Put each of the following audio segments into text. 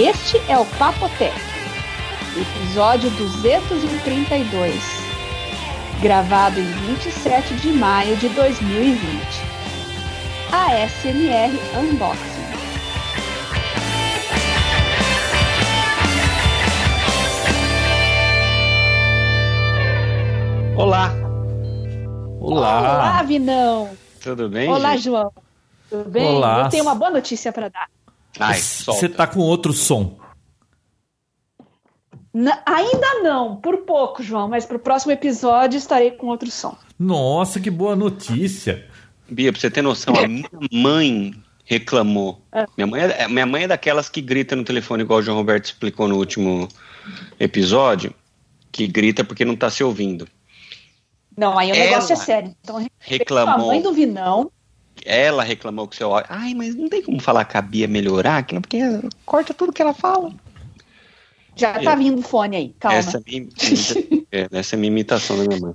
Este é o Papotec, episódio 232, gravado em 27 de maio de 2020. ASMR Unboxing. Olá! Olá! Olá, Vinão! Tudo bem? Olá, gente? João! Tudo bem? Olá. Eu tenho uma boa notícia para dar. Você tá com outro som. Na- ainda não, por pouco, João, mas para o próximo episódio estarei com outro som. Nossa, que boa notícia. Bia, pra você ter noção, a minha mãe reclamou. Ah. Minha, mãe é, minha mãe é daquelas que grita no telefone, igual o João Roberto explicou no último episódio, que grita porque não tá se ouvindo. Não, aí o Ela negócio é sério. Então, reclamou. A mãe do Vinão. Ela reclamou que o seu. Ai, mas não tem como falar que a Bia melhorar aquilo, porque corta tudo que ela fala. Já tá É. vindo o fone aí, calma. Essa é, minha, é, essa é a minha imitação da minha mãe.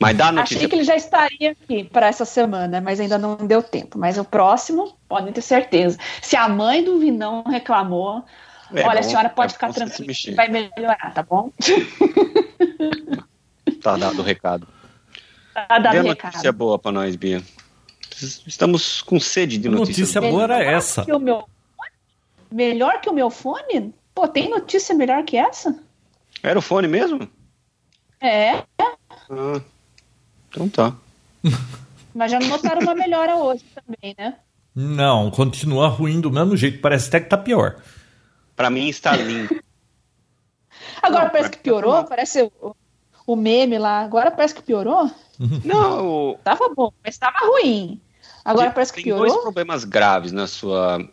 Mas dá a notícia. Achei que ele já estaria aqui para essa semana, mas ainda não deu tempo. Mas o próximo, podem ter certeza. Se a mãe do Vinão reclamou, É olha, a bom, senhora pode é ficar se tranquila, que vai melhorar, tá bom? Tá dado o recado. Tá dado Dê o notícia recado. boa pra nós, Bia. Estamos com sede de A notícia. boa era Melhor essa. que o meu... Melhor que o meu fone? Pô, tem notícia melhor que essa? Era o fone mesmo? É, Ah, então tá. mas já notaram uma melhora hoje também, né? Não, continua ruim do mesmo jeito. Parece até que tá pior. Pra mim está lindo. Agora Não, parece que piorou, parece o, o meme lá. Agora parece que piorou. Não, Tava bom, mas tava ruim. Agora parece que tem dois piorou. problemas graves na sua,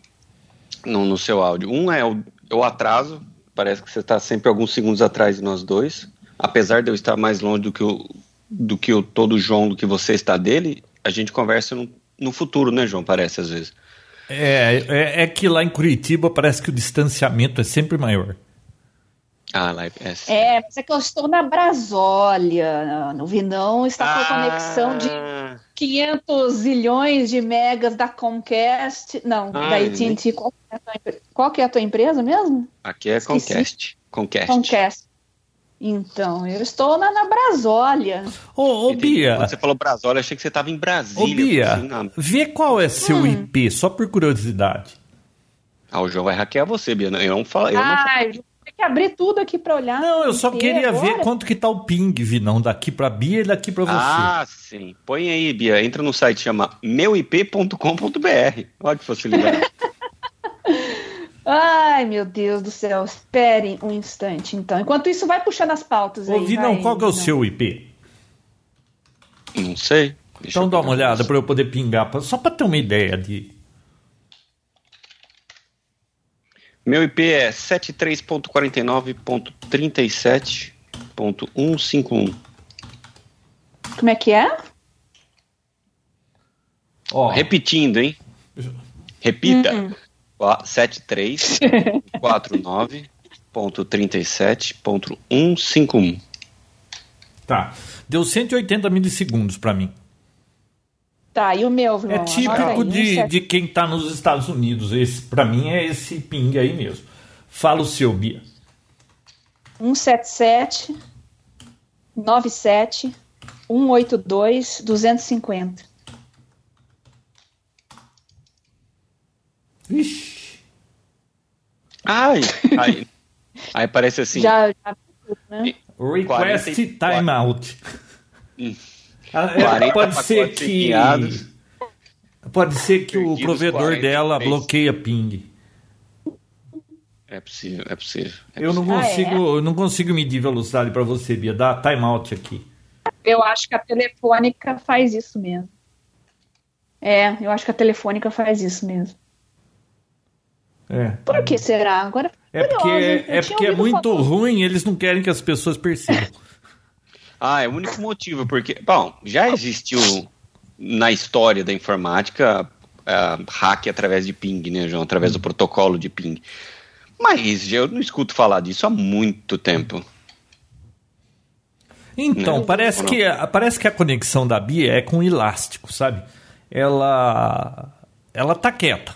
no, no seu áudio. Um é o, é o atraso. Parece que você está sempre alguns segundos atrás de nós dois. Apesar de eu estar mais longe do que o, do que o todo João, do que você está dele, a gente conversa no, no futuro, né, João? Parece às vezes. É, é, é que lá em Curitiba parece que o distanciamento é sempre maior. Ah, lá é. é- mas é que eu estou na Brasólia. No Vinão está com Ah, conexão de 500 zilhões de megas da Comcast. Não, da Ai, AT&T. Qual, que é a tua empre- qual que é a tua empresa mesmo? Aqui é Esqueci. Comcast. Comcast. Comcast. Então, eu estou na, na Brasólia. Ô, ô. Bia, Quando você falou Brasólia, achei que você estava em Brasília. ô Bia, Assim, vê qual é seu Hum. IP, só por curiosidade. Ah, o João vai hackear você, Bia. Eu não falo. Eu não falo. Que abrir tudo aqui para olhar. Não, eu só queria ver agora. quanto que tá o ping, Vinão, daqui pra Bia e daqui pra você. Ah, sim. Põe aí, Bia. Entra no site chama meuip.com.br. Olha que facilidade. Ai, meu Deus do céu. Esperem um instante, então. Enquanto isso, vai puxando as pautas aí. Ô, Vinão, vai, qual que é o Vinão. seu IP? não sei. Deixa Então eu dá uma olhada pra eu poder pingar, só pra ter uma ideia de... Meu IP é 73.49.37.151. Como é que é? Ó, Repetindo, hein? Repita. Ó, 73.49.37.151. tá. Deu 180 milissegundos pra mim. Tá, e o meu, Vinão? É típico aí, de, sete- de quem tá nos Estados Unidos. Esse, pra mim é esse ping aí mesmo. Fala o seu, Bia. 177 97 182 250. Ixi. Ai, aí, aí parece assim. Já, já né? Request 44. timeout. Ah, é, 40 pode ser que. enviados. Pode ser que o provedor 43. dela bloqueia ping. É possível, é possível. é Eu não Ah, é? consigo, eu não consigo medir velocidade pra você, Bia. Dá timeout aqui. Eu acho que a telefônica faz isso mesmo. É, eu acho que a telefônica faz isso mesmo. É. Por que será? Agora É porque, curiosa, hein? Eu é, porque é muito falar. ruim, eles não querem que as pessoas percebam. Ah, é o único motivo, porque, bom, já existiu na história da informática ah, hack através de ping, né, João? Através do protocolo de ping. Mas eu não escuto falar disso há muito tempo. Então, Não. parece Não. que, parece que a conexão da Bia é com elástico, sabe? Ela, ela tá quieta.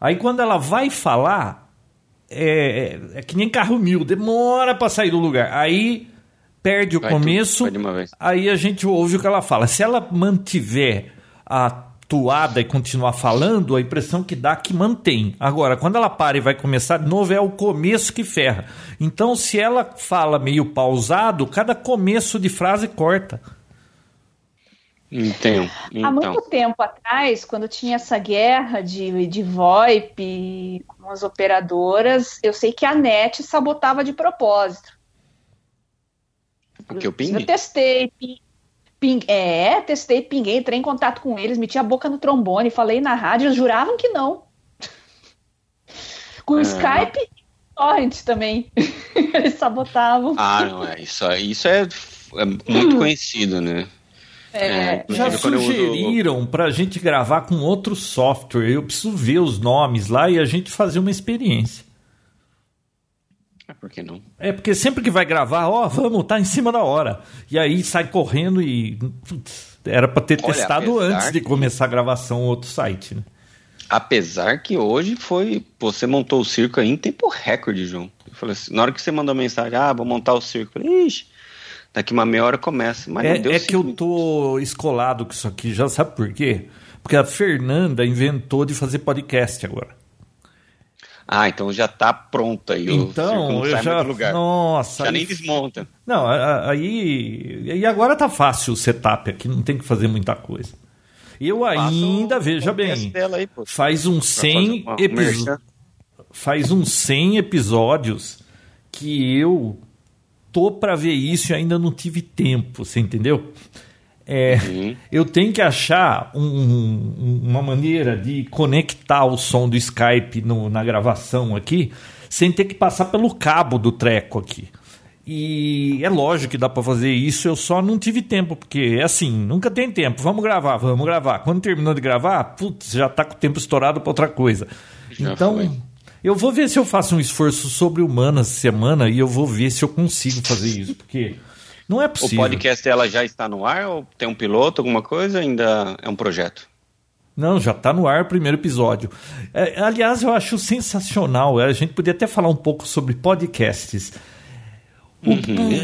Aí quando ela vai falar, é, é, é que nem carro mil, demora para sair do lugar. Aí perde o Vai começo, tudo, vai de uma vez. aí a gente ouve o que ela fala. Se ela mantiver a toada e continuar falando, a impressão que dá é que mantém. Agora, quando ela para e vai começar de novo, é o começo que ferra. Então, se ela fala meio pausado, cada começo de frase corta. Entendo. Há Então, muito tempo atrás, quando tinha essa guerra de, de VoIP com as operadoras, eu sei que a NET sabotava de propósito. O que eu Eu ping? testei, ping, ping- é, testei, pinguei, entrei em contato com eles, meti a boca no trombone, falei na rádio, eles juravam que não. Com É. Skype e Torrent também. eles sabotavam. Ah, não, é. Isso, isso é, é muito conhecido, né? É, Já inclusive, quando eu uso- sugeriram pra gente gravar com outro software. Eu preciso ver os nomes lá e a gente fazer uma experiência. Por que não? É porque sempre que vai gravar, ó, vamos, tá em cima da hora. E aí sai correndo e. era pra ter Olha, testado antes de começar a gravação outro site, né? Apesar que hoje foi. Você montou o circo aí em tempo recorde, João. Eu falei assim, na hora que você mandou mensagem, ah, vou montar o circo. Ixi, daqui uma meia hora começa. Mas É, é que eu tô escolado com isso aqui, já sabe por quê? Porque a Fernanda inventou de fazer podcast agora. Ah, então já tá pronto aí. o Então, não eu já. lugar. Nossa. já nem desmonta. Não, aí. E agora tá fácil o setup aqui, não tem que fazer muita coisa. Eu ainda, o veja bem, aí, faz uns Pra 100 fazer uma episódios. Faz uns 100 episódios que eu tô pra ver isso e ainda não tive tempo, você entendeu? É, Uhum. eu tenho que achar um- um- uma maneira de conectar o som do Skype no- na gravação aqui, sem ter que passar pelo cabo do treco aqui. E é lógico que dá pra fazer isso, eu só não tive tempo, porque é assim, nunca tem tempo. Vamos gravar, vamos gravar. Quando terminou de gravar, putz, já tá com o tempo estourado pra outra coisa. Já então, foi. eu vou ver se eu faço um esforço sobre humanas semana e eu vou ver se eu consigo fazer isso, porque não é O possível. podcast dela já está no ar ou tem um piloto, alguma coisa? Ainda é um projeto? Não, já está no ar o primeiro episódio. É, aliás, eu acho sensacional. A gente podia até falar um pouco sobre podcasts. O-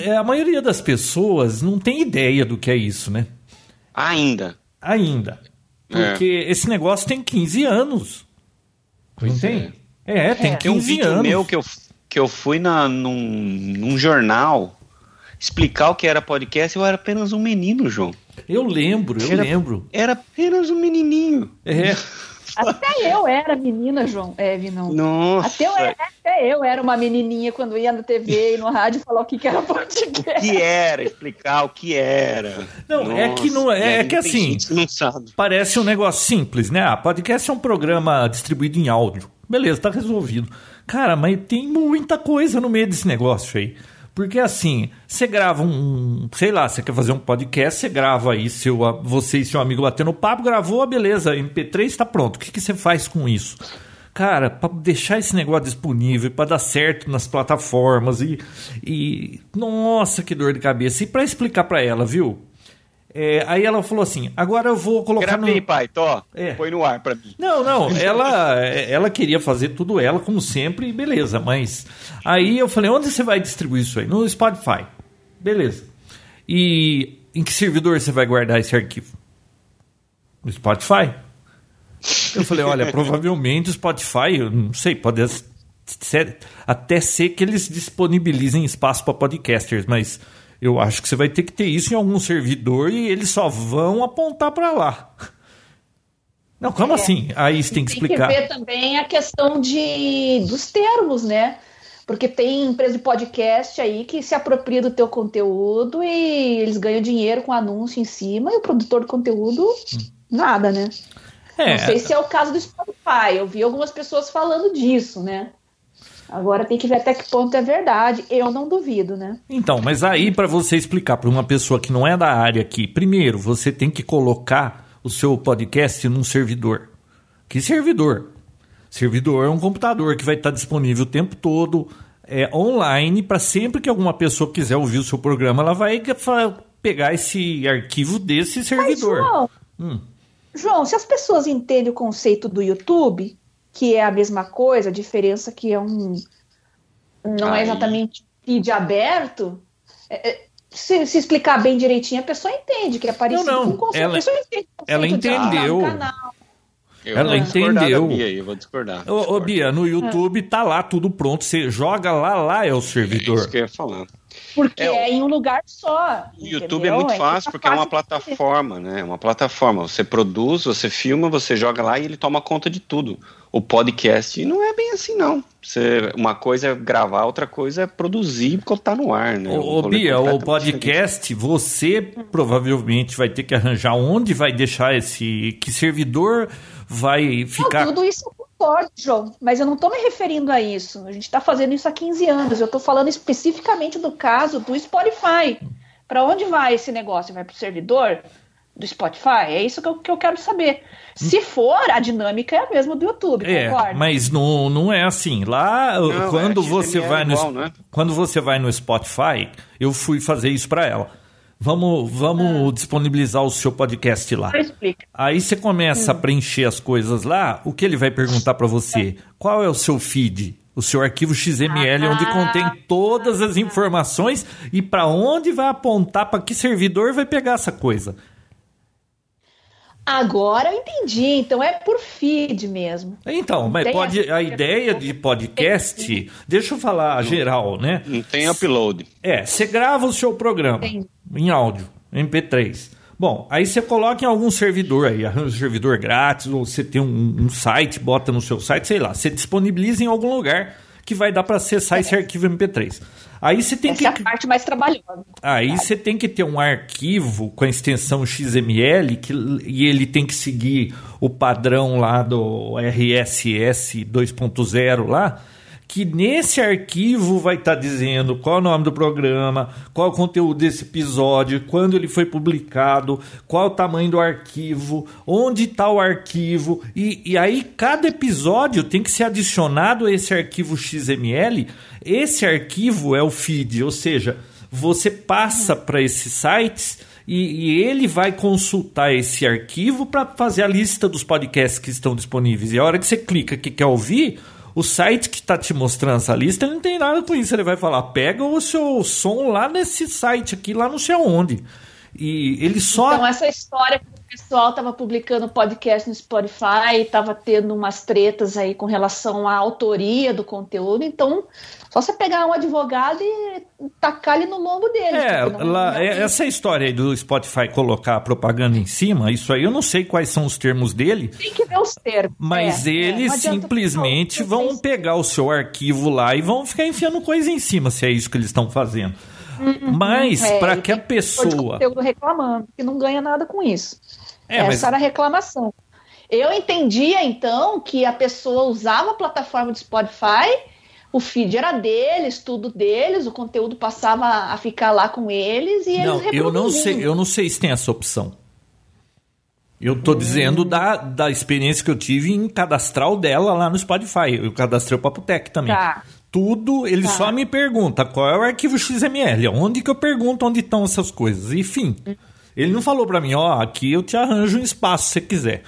é, a maioria das pessoas não tem ideia do que é isso, né? Ainda. Ainda. Porque esse negócio tem 15 anos. não Pois tem? É, tem É. 15 Tem um vídeo anos. meu que eu, que eu fui na, num, num jornal explicar o que era podcast eu era apenas um menino, João. Eu lembro, eu Era- lembro. Era apenas um menininho. É. Até eu era menina, João. É, Vinão. Nossa. Até eu, era, até eu era uma menininha quando ia na TV e no rádio falar o que, que era O podcast. que era, explicar o que era. Não, é que não- é aí que assim-. Parece um negócio simples, né? Ah, podcast é um programa distribuído em áudio. Beleza, tá resolvido. Cara, mas tem muita coisa no meio desse negócio aí. Porque assim, você grava um, sei lá, você quer fazer um podcast, você grava aí seu, você e seu amigo batendo papo, gravou, beleza, MP3 tá pronto. O que, que você faz com isso? Cara, para deixar esse negócio disponível, para dar certo nas plataformas e, e nossa, que dor de cabeça. E para explicar para ela, viu? É, aí ela falou assim: agora eu vou colocar Gravei, no. pai, Tó. É. Põe no ar pra mim. Não, não, ela, ela queria fazer tudo ela, como sempre, e beleza. Mas aí eu falei: onde você vai distribuir isso aí? No Spotify. Beleza. E em que servidor você vai guardar esse arquivo? No Spotify. Eu falei: olha, provavelmente o Spotify, eu não sei, pode ser- até ser que eles disponibilizem espaço para podcasters, mas eu acho que você vai ter que ter isso em algum servidor e eles só vão apontar para lá. Não, como É. assim? Aí você tem que Tem explicar. que ver também a questão de, dos termos, né? Porque tem empresa de podcast aí que se apropria do teu conteúdo e eles ganham dinheiro com anúncio em cima e o produtor de conteúdo, nada, né? É, Não sei se é o caso do Spotify. Eu vi algumas pessoas falando disso, né? Agora tem que ver até que ponto é verdade. Eu não duvido, né? Então, mas aí para você explicar para uma pessoa que não é da área aqui, primeiro você tem que colocar o seu podcast num servidor. Que servidor? Servidor é um computador que vai estar disponível o tempo todo, é online, para sempre que alguma pessoa quiser ouvir o seu programa, ela vai pegar esse arquivo desse Mas, servidor. João, Hum. João, se as pessoas entendem o conceito do YouTube, que é a mesma coisa, a diferença que é um não é exatamente feed aberto, é- é- se, se explicar bem direitinho, a pessoa entende que é parecido Não, não, com o conceito. ela- a pessoa entende o ela de entendeu. canal. Eu Ela vou discordar da entendeu. Bia aí, eu vou discordar. Ô. Bia, no YouTube tá lá tudo pronto. Você joga lá, lá é o É servidor. isso que eu ia falar. Porque É, é, em um lugar só. O YouTube entendeu? é muito que fácil tá porque é uma plataforma, né? É uma plataforma. Você produz, você filma, você joga lá e ele toma conta de tudo. O podcast não é bem assim, não. Você, uma coisa é gravar, outra coisa é produzir e botar no ar, né? Ô, Bia, o podcast, você provavelmente vai ter que arranjar onde vai deixar esse. Que servidor vai Não, ficar. tudo isso eu concordo, João, mas eu não estou me referindo a isso. A gente está fazendo isso há 15 anos. Eu estou falando especificamente do caso do Spotify. Para onde vai esse negócio? Vai para o servidor do Spotify? É isso que eu, que eu quero saber. Se for, a dinâmica é a mesma do YouTube, É, concorda? mas não, não é assim. Lá, Não, quando é você vai no igual, né? quando você vai no Spotify, eu fui fazer isso para ela. Vamos, vamos disponibilizar o seu podcast lá. Ah. Aí você começa a preencher as coisas lá, o que ele vai perguntar para você? Qual é o seu feed? O seu arquivo XML, Ah. onde contém todas as informações e para onde vai apontar, para que servidor vai pegar essa coisa. Agora eu entendi. Então é por feed mesmo. Então, mas Tem pode, a ideia de podcast, deixa eu falar geral, né? Não tem upload. É, você grava o seu programa Tem. Em áudio, MP3. Bom, aí você coloca em algum servidor aí, arranja um servidor grátis, ou você tem um, um site, bota no seu site, sei lá, você disponibiliza em algum lugar que vai dar para acessar esse arquivo MP3. Aí você tem Essa é que a parte mais trabalhosa. Aí você tem que ter um arquivo com a extensão XML que, e ele tem que seguir o padrão lá do RSS 2.0 lá, que nesse arquivo vai estar dizendo qual é o nome do programa, qual é o conteúdo desse episódio, quando ele foi publicado, qual é o tamanho do arquivo, onde está o arquivo, e, e aí cada episódio tem que ser adicionado a esse arquivo XML. Esse arquivo é o feed, ou seja, você passa para esses sites e, e ele vai consultar esse arquivo para fazer a lista dos podcasts que estão disponíveis. E a hora que você clica que quer ouvir, o site que está te mostrando essa lista ele não tem nada com isso. Ele vai falar: pega o seu som lá nesse site aqui, lá não sei aonde. E ele só. Então, essa história que o pessoal estava publicando podcast no Spotify, estava tendo umas tretas aí com relação à autoria do conteúdo. Então, só você pegar um advogado e tacar ele no lombo dele. É, não- lá, não- é- essa história aí do Spotify colocar a propaganda em cima, isso aí eu não sei quais são os termos dele, Tem que ver os termos. mas É, é, eles adianta- simplesmente não, vão pegar o seu arquivo lá e vão ficar enfiando coisa em cima, se é isso que eles estão fazendo. Mas É, para que a pessoa. conteúdo reclamando, que não ganha nada com isso. É, Essa mas- era a reclamação. Eu entendia, então, que a pessoa usava a plataforma do Spotify, o feed era deles, tudo deles, o conteúdo passava a ficar lá com eles e Não, eles eu não sei, eu não sei se tem essa opção. Eu tô Hum. dizendo da, da experiência que eu tive em cadastrar o dela lá no Spotify. Eu cadastrei o Papotec também. Tá. Tudo, ele Tá. só me pergunta qual é o arquivo XML, onde que eu pergunto onde estão essas coisas. Enfim, ele não falou pra mim, ó, aqui eu te arranjo um espaço se você quiser.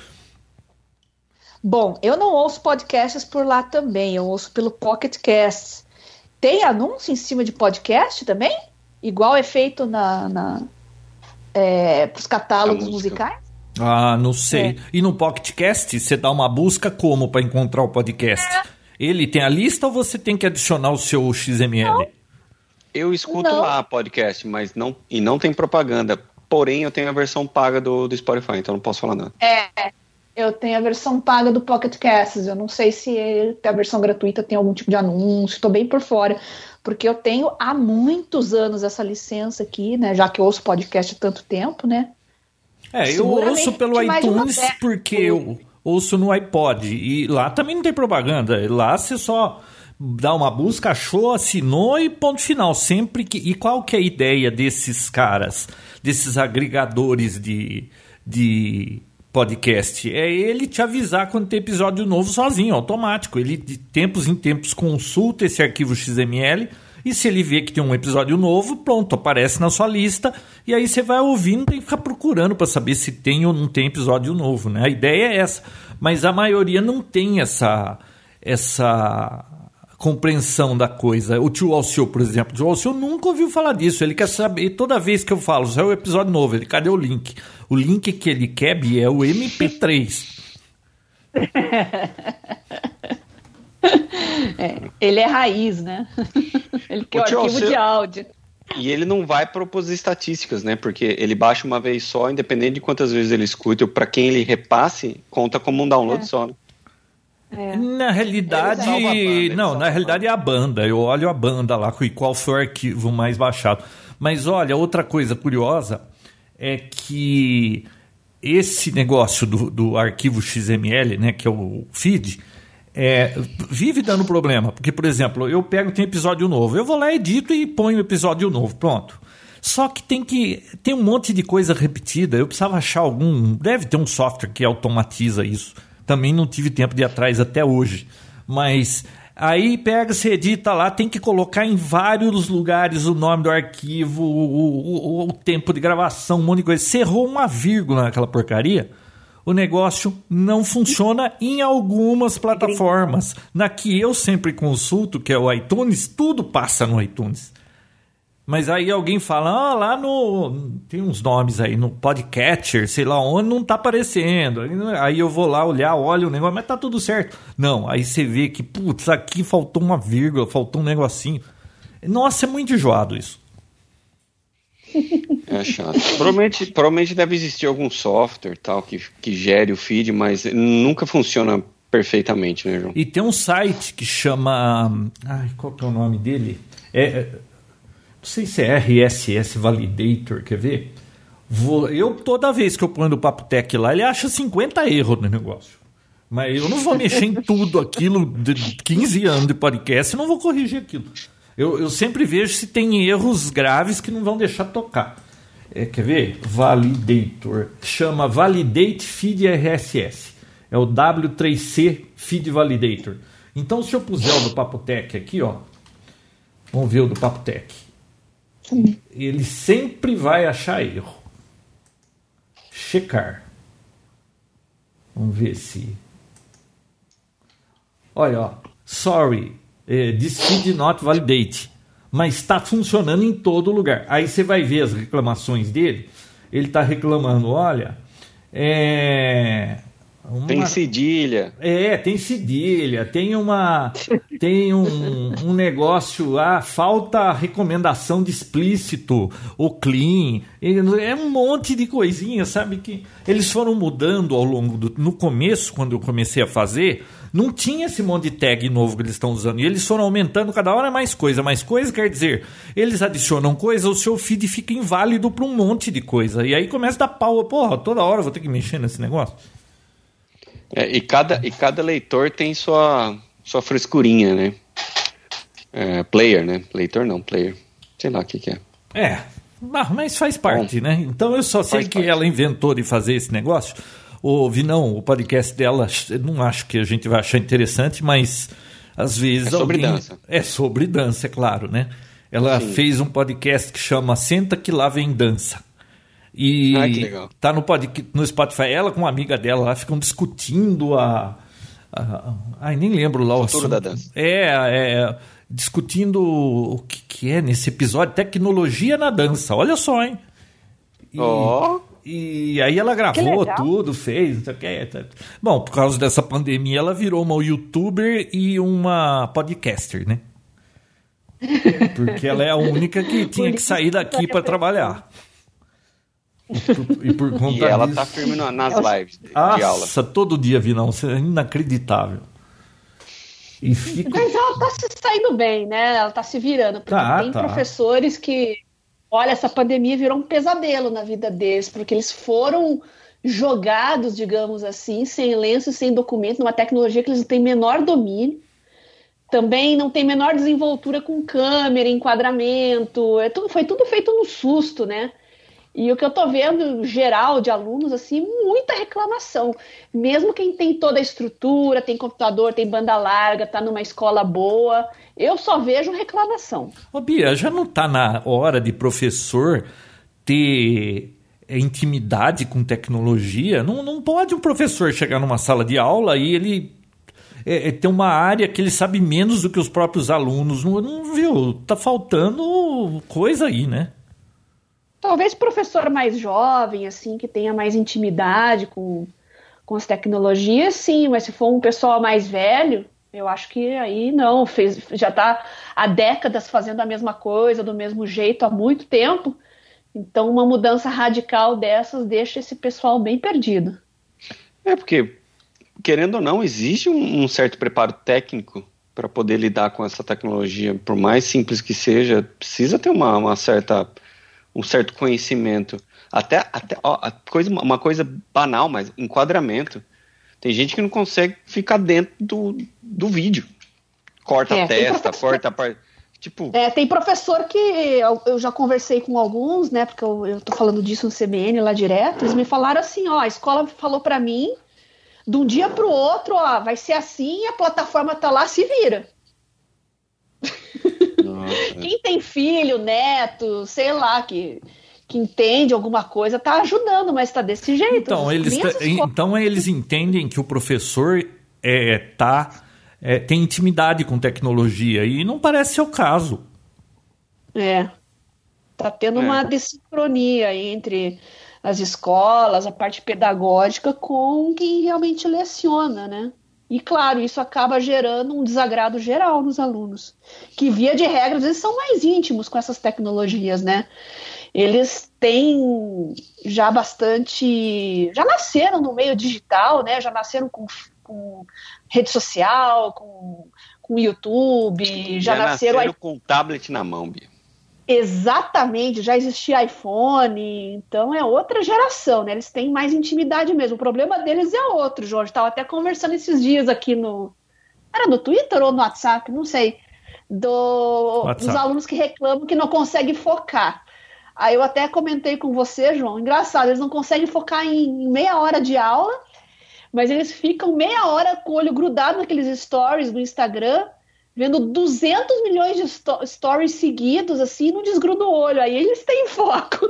Bom, eu não ouço podcasts por lá também, eu ouço pelo Pocket Casts. Tem anúncio em cima de podcast também? Igual é feito na, na, é, pros catálogos musicais? Ah, não sei. É. E no PocketCast, você dá uma busca como para encontrar o podcast? É. Ele tem a lista ou você tem que adicionar o seu XML? Eu escuto Não. lá podcast, mas não e não tem propaganda. Porém, eu tenho a versão paga do, do Spotify, então não posso falar nada. É, eu tenho a versão paga do Pocket Casts. Eu não sei se a versão gratuita tem algum tipo de anúncio, estou bem por fora. Porque eu tenho há muitos anos essa licença aqui, né? Já que eu ouço podcast há tanto tempo, né? É, eu ouço pelo iTunes porque eu ouço no iPod. E lá também não tem propaganda. Lá você só dá uma busca, achou, assinou e ponto final. Sempre que. E qual que é a ideia desses caras, desses agregadores de, de podcast? É ele te avisar quando tem episódio novo sozinho, automático. Ele de tempos em tempos consulta esse arquivo XML. E se ele vê que tem um episódio novo, pronto, aparece na sua lista. E aí você vai ouvindo, que ficar procurando para saber se tem ou não tem episódio novo, né? A ideia é essa. Mas a maioria não tem essa essa compreensão da coisa. O tio Alceu, por exemplo, o tio Alceu nunca ouviu falar disso. Ele quer saber, toda vez que eu falo, saiu o episódio novo, ele, cadê o link? O link que ele quer é o MP3. é, ele é raiz, né? Ele quer o, o arquivo de áudio. E ele não vai propor estatísticas, né? Porque ele baixa uma vez só, independente de quantas vezes ele escuta, para quem ele repasse, conta como um download é. só. Né? É. Na realidade, banda, não, na realidade é a banda. Eu olho a banda lá e qual foi o arquivo mais baixado. Mas olha, outra coisa curiosa é que esse negócio do, do arquivo XML, né, que é o feed, é, vive dando problema. Porque, por exemplo, eu pego, tem episódio novo, eu vou lá, edito e ponho o episódio novo, pronto. Só que tem que. Tem um monte de coisa repetida. Eu precisava achar algum. Deve ter um software que automatiza isso. Também não tive tempo de ir atrás até hoje. Mas aí pega, se edita lá, tem que colocar em vários lugares o nome do arquivo, o, o, o tempo de gravação, um monte de coisa. Você errou uma vírgula naquela porcaria o negócio não funciona em algumas plataformas. Na que eu sempre consulto, que é o iTunes, tudo passa no iTunes. Mas aí alguém fala, ah, lá no. Tem uns nomes aí, no Podcatcher, sei lá onde, não tá aparecendo. Aí eu vou lá olhar, olho o negócio, mas tá tudo certo. Não, aí você vê que, putz, aqui faltou uma vírgula, faltou um negocinho. Nossa, é muito enjoado isso. É chato. provavelmente, provavelmente deve existir algum software tal que, que gere o feed, mas nunca funciona perfeitamente, né, João? E tem um site que chama. Ai, qual que é o nome dele? É, é não sei se é RSS Validator, quer ver? Vou, eu, toda vez que eu ponho o Papo Tech lá, ele acha 50 erros no negócio. Mas eu não vou mexer em tudo aquilo de 15 anos de podcast, não vou corrigir aquilo. Eu, eu sempre vejo se tem erros graves que não vão deixar tocar. É, quer ver? Validator. Chama Validate Feed RSS. É o W3C Feed Validator. Então, se eu puser o do Papotec aqui, ó. Vamos ver o do Papotec. Ele sempre vai achar erro. Checar. Vamos ver se. Olha, ó. Sorry, é, this feed not validate, mas está funcionando em todo lugar. Aí você vai ver as reclamações dele. Ele está reclamando, olha, é, uma... Tem cedilha. É, tem cedilha, tem uma. tem um, um negócio. Ah, falta recomendação de explícito, ou clean. É um monte de coisinha, sabe? Que eles foram mudando ao longo do. No começo, quando eu comecei a fazer, não tinha esse monte de tag novo que eles estão usando. E eles foram aumentando cada hora mais coisa. Mais coisa quer dizer, eles adicionam coisa, o seu feed fica inválido para um monte de coisa. E aí começa a dar pau. Porra, toda hora eu vou ter que mexer nesse negócio. É, e, cada, e cada leitor tem sua, sua frescurinha, né? É, player, né? Leitor não, player. Sei lá o que, que é. É, mas faz parte, Bom, né? Então eu só sei que parte. ela inventou de fazer esse negócio o Vinão, o podcast dela, não acho que a gente vai achar interessante, mas às vezes. É sobre alguém... dança. É sobre dança, é claro, né? Ela Sim. fez um podcast que chama Senta que lá vem dança. E ah, que legal. tá no, pod... no Spotify, ela com uma amiga dela lá ficam discutindo a. Ai, nem lembro lá o, o assunto. da dança. É, é, discutindo o que, que é nesse episódio, tecnologia na dança. Olha só, hein? Ó. Oh. E aí ela gravou tudo, fez, não sei o que. Bom, por causa dessa pandemia, ela virou uma youtuber e uma podcaster, né? Porque ela é a única que tinha que sair daqui para trabalhar. E, por conta e ela disso... tá firme nas lives de, Nossa, de aula. todo dia, Vinão, isso é inacreditável. E fica... Mas ela tá se saindo bem, né? Ela tá se virando. Porque tá, tem tá. professores que Olha, essa pandemia virou um pesadelo na vida deles, porque eles foram jogados, digamos assim, sem lenço, sem documento, numa tecnologia que eles não têm menor domínio. Também não tem menor desenvoltura com câmera, enquadramento. É tudo, foi tudo feito no susto, né? E o que eu tô vendo, geral, de alunos, assim, muita reclamação. Mesmo quem tem toda a estrutura, tem computador, tem banda larga, tá numa escola boa, eu só vejo reclamação. Ô Bia, já não tá na hora de professor ter intimidade com tecnologia? Não, não pode um professor chegar numa sala de aula e ele é, é, tem uma área que ele sabe menos do que os próprios alunos. Não, não viu? Tá faltando coisa aí, né? Talvez professor mais jovem, assim, que tenha mais intimidade com, com as tecnologias, sim, mas se for um pessoal mais velho, eu acho que aí não, fez, já está há décadas fazendo a mesma coisa, do mesmo jeito, há muito tempo. Então, uma mudança radical dessas deixa esse pessoal bem perdido. É porque, querendo ou não, existe um, um certo preparo técnico para poder lidar com essa tecnologia. Por mais simples que seja, precisa ter uma, uma certa um certo conhecimento. Até, até ó, coisa, uma coisa banal, mas enquadramento. Tem gente que não consegue ficar dentro do, do vídeo. Corta é, a testa, corta a parte. Tipo... É, tem professor que eu, eu, já conversei com alguns, né? Porque eu, eu tô falando disso no CBN lá direto. Eles me falaram assim: ó, a escola falou para mim, de um dia para o outro, ó, vai ser assim, a plataforma tá lá, se vira. Quem tem filho, neto, sei lá, que, que entende alguma coisa, tá ajudando, mas tá desse jeito. Então, eles, então eles entendem que o professor é, tá, é, tem intimidade com tecnologia, e não parece ser o caso. É. Tá tendo é. uma desincronia entre as escolas, a parte pedagógica, com quem realmente leciona, né? E claro, isso acaba gerando um desagrado geral nos alunos, que via de regra às vezes são mais íntimos com essas tecnologias, né? Eles têm já bastante, já nasceram no meio digital, né? Já nasceram com, com rede social, com, com YouTube, já, já nasceram, nasceram com tablet na mão, Bia. Exatamente, já existia iPhone, então é outra geração, né? Eles têm mais intimidade mesmo. O problema deles é outro, Jorge. Estava até conversando esses dias aqui no. Era no Twitter ou no WhatsApp? Não sei. Do, dos alunos que reclamam que não conseguem focar. Aí eu até comentei com você, João. Engraçado, eles não conseguem focar em meia hora de aula, mas eles ficam meia hora com o olho grudado naqueles stories do Instagram vendo 200 milhões de stories seguidos, assim, não desgruda o olho. Aí eles têm foco.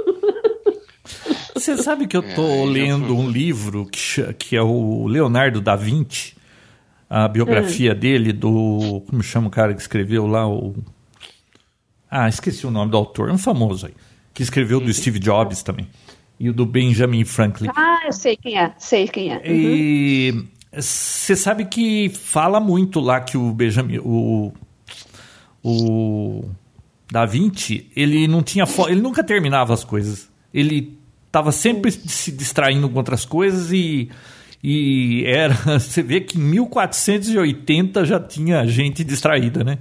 Você sabe que eu tô é, lendo um livro que, que é o Leonardo da Vinci, a biografia hum. dele, do. Como chama o cara que escreveu lá? O. Ah, esqueci o nome do autor, um famoso aí. Que escreveu do Steve Jobs também. E o do Benjamin Franklin. Ah, eu sei quem é, sei quem é. Uhum. E você sabe que fala muito lá que o Benjamin, o, o Da Vinci, ele não tinha ele nunca terminava as coisas. Ele estava sempre se distraindo com outras coisas e e era, você vê que em 1480 já tinha gente distraída, né?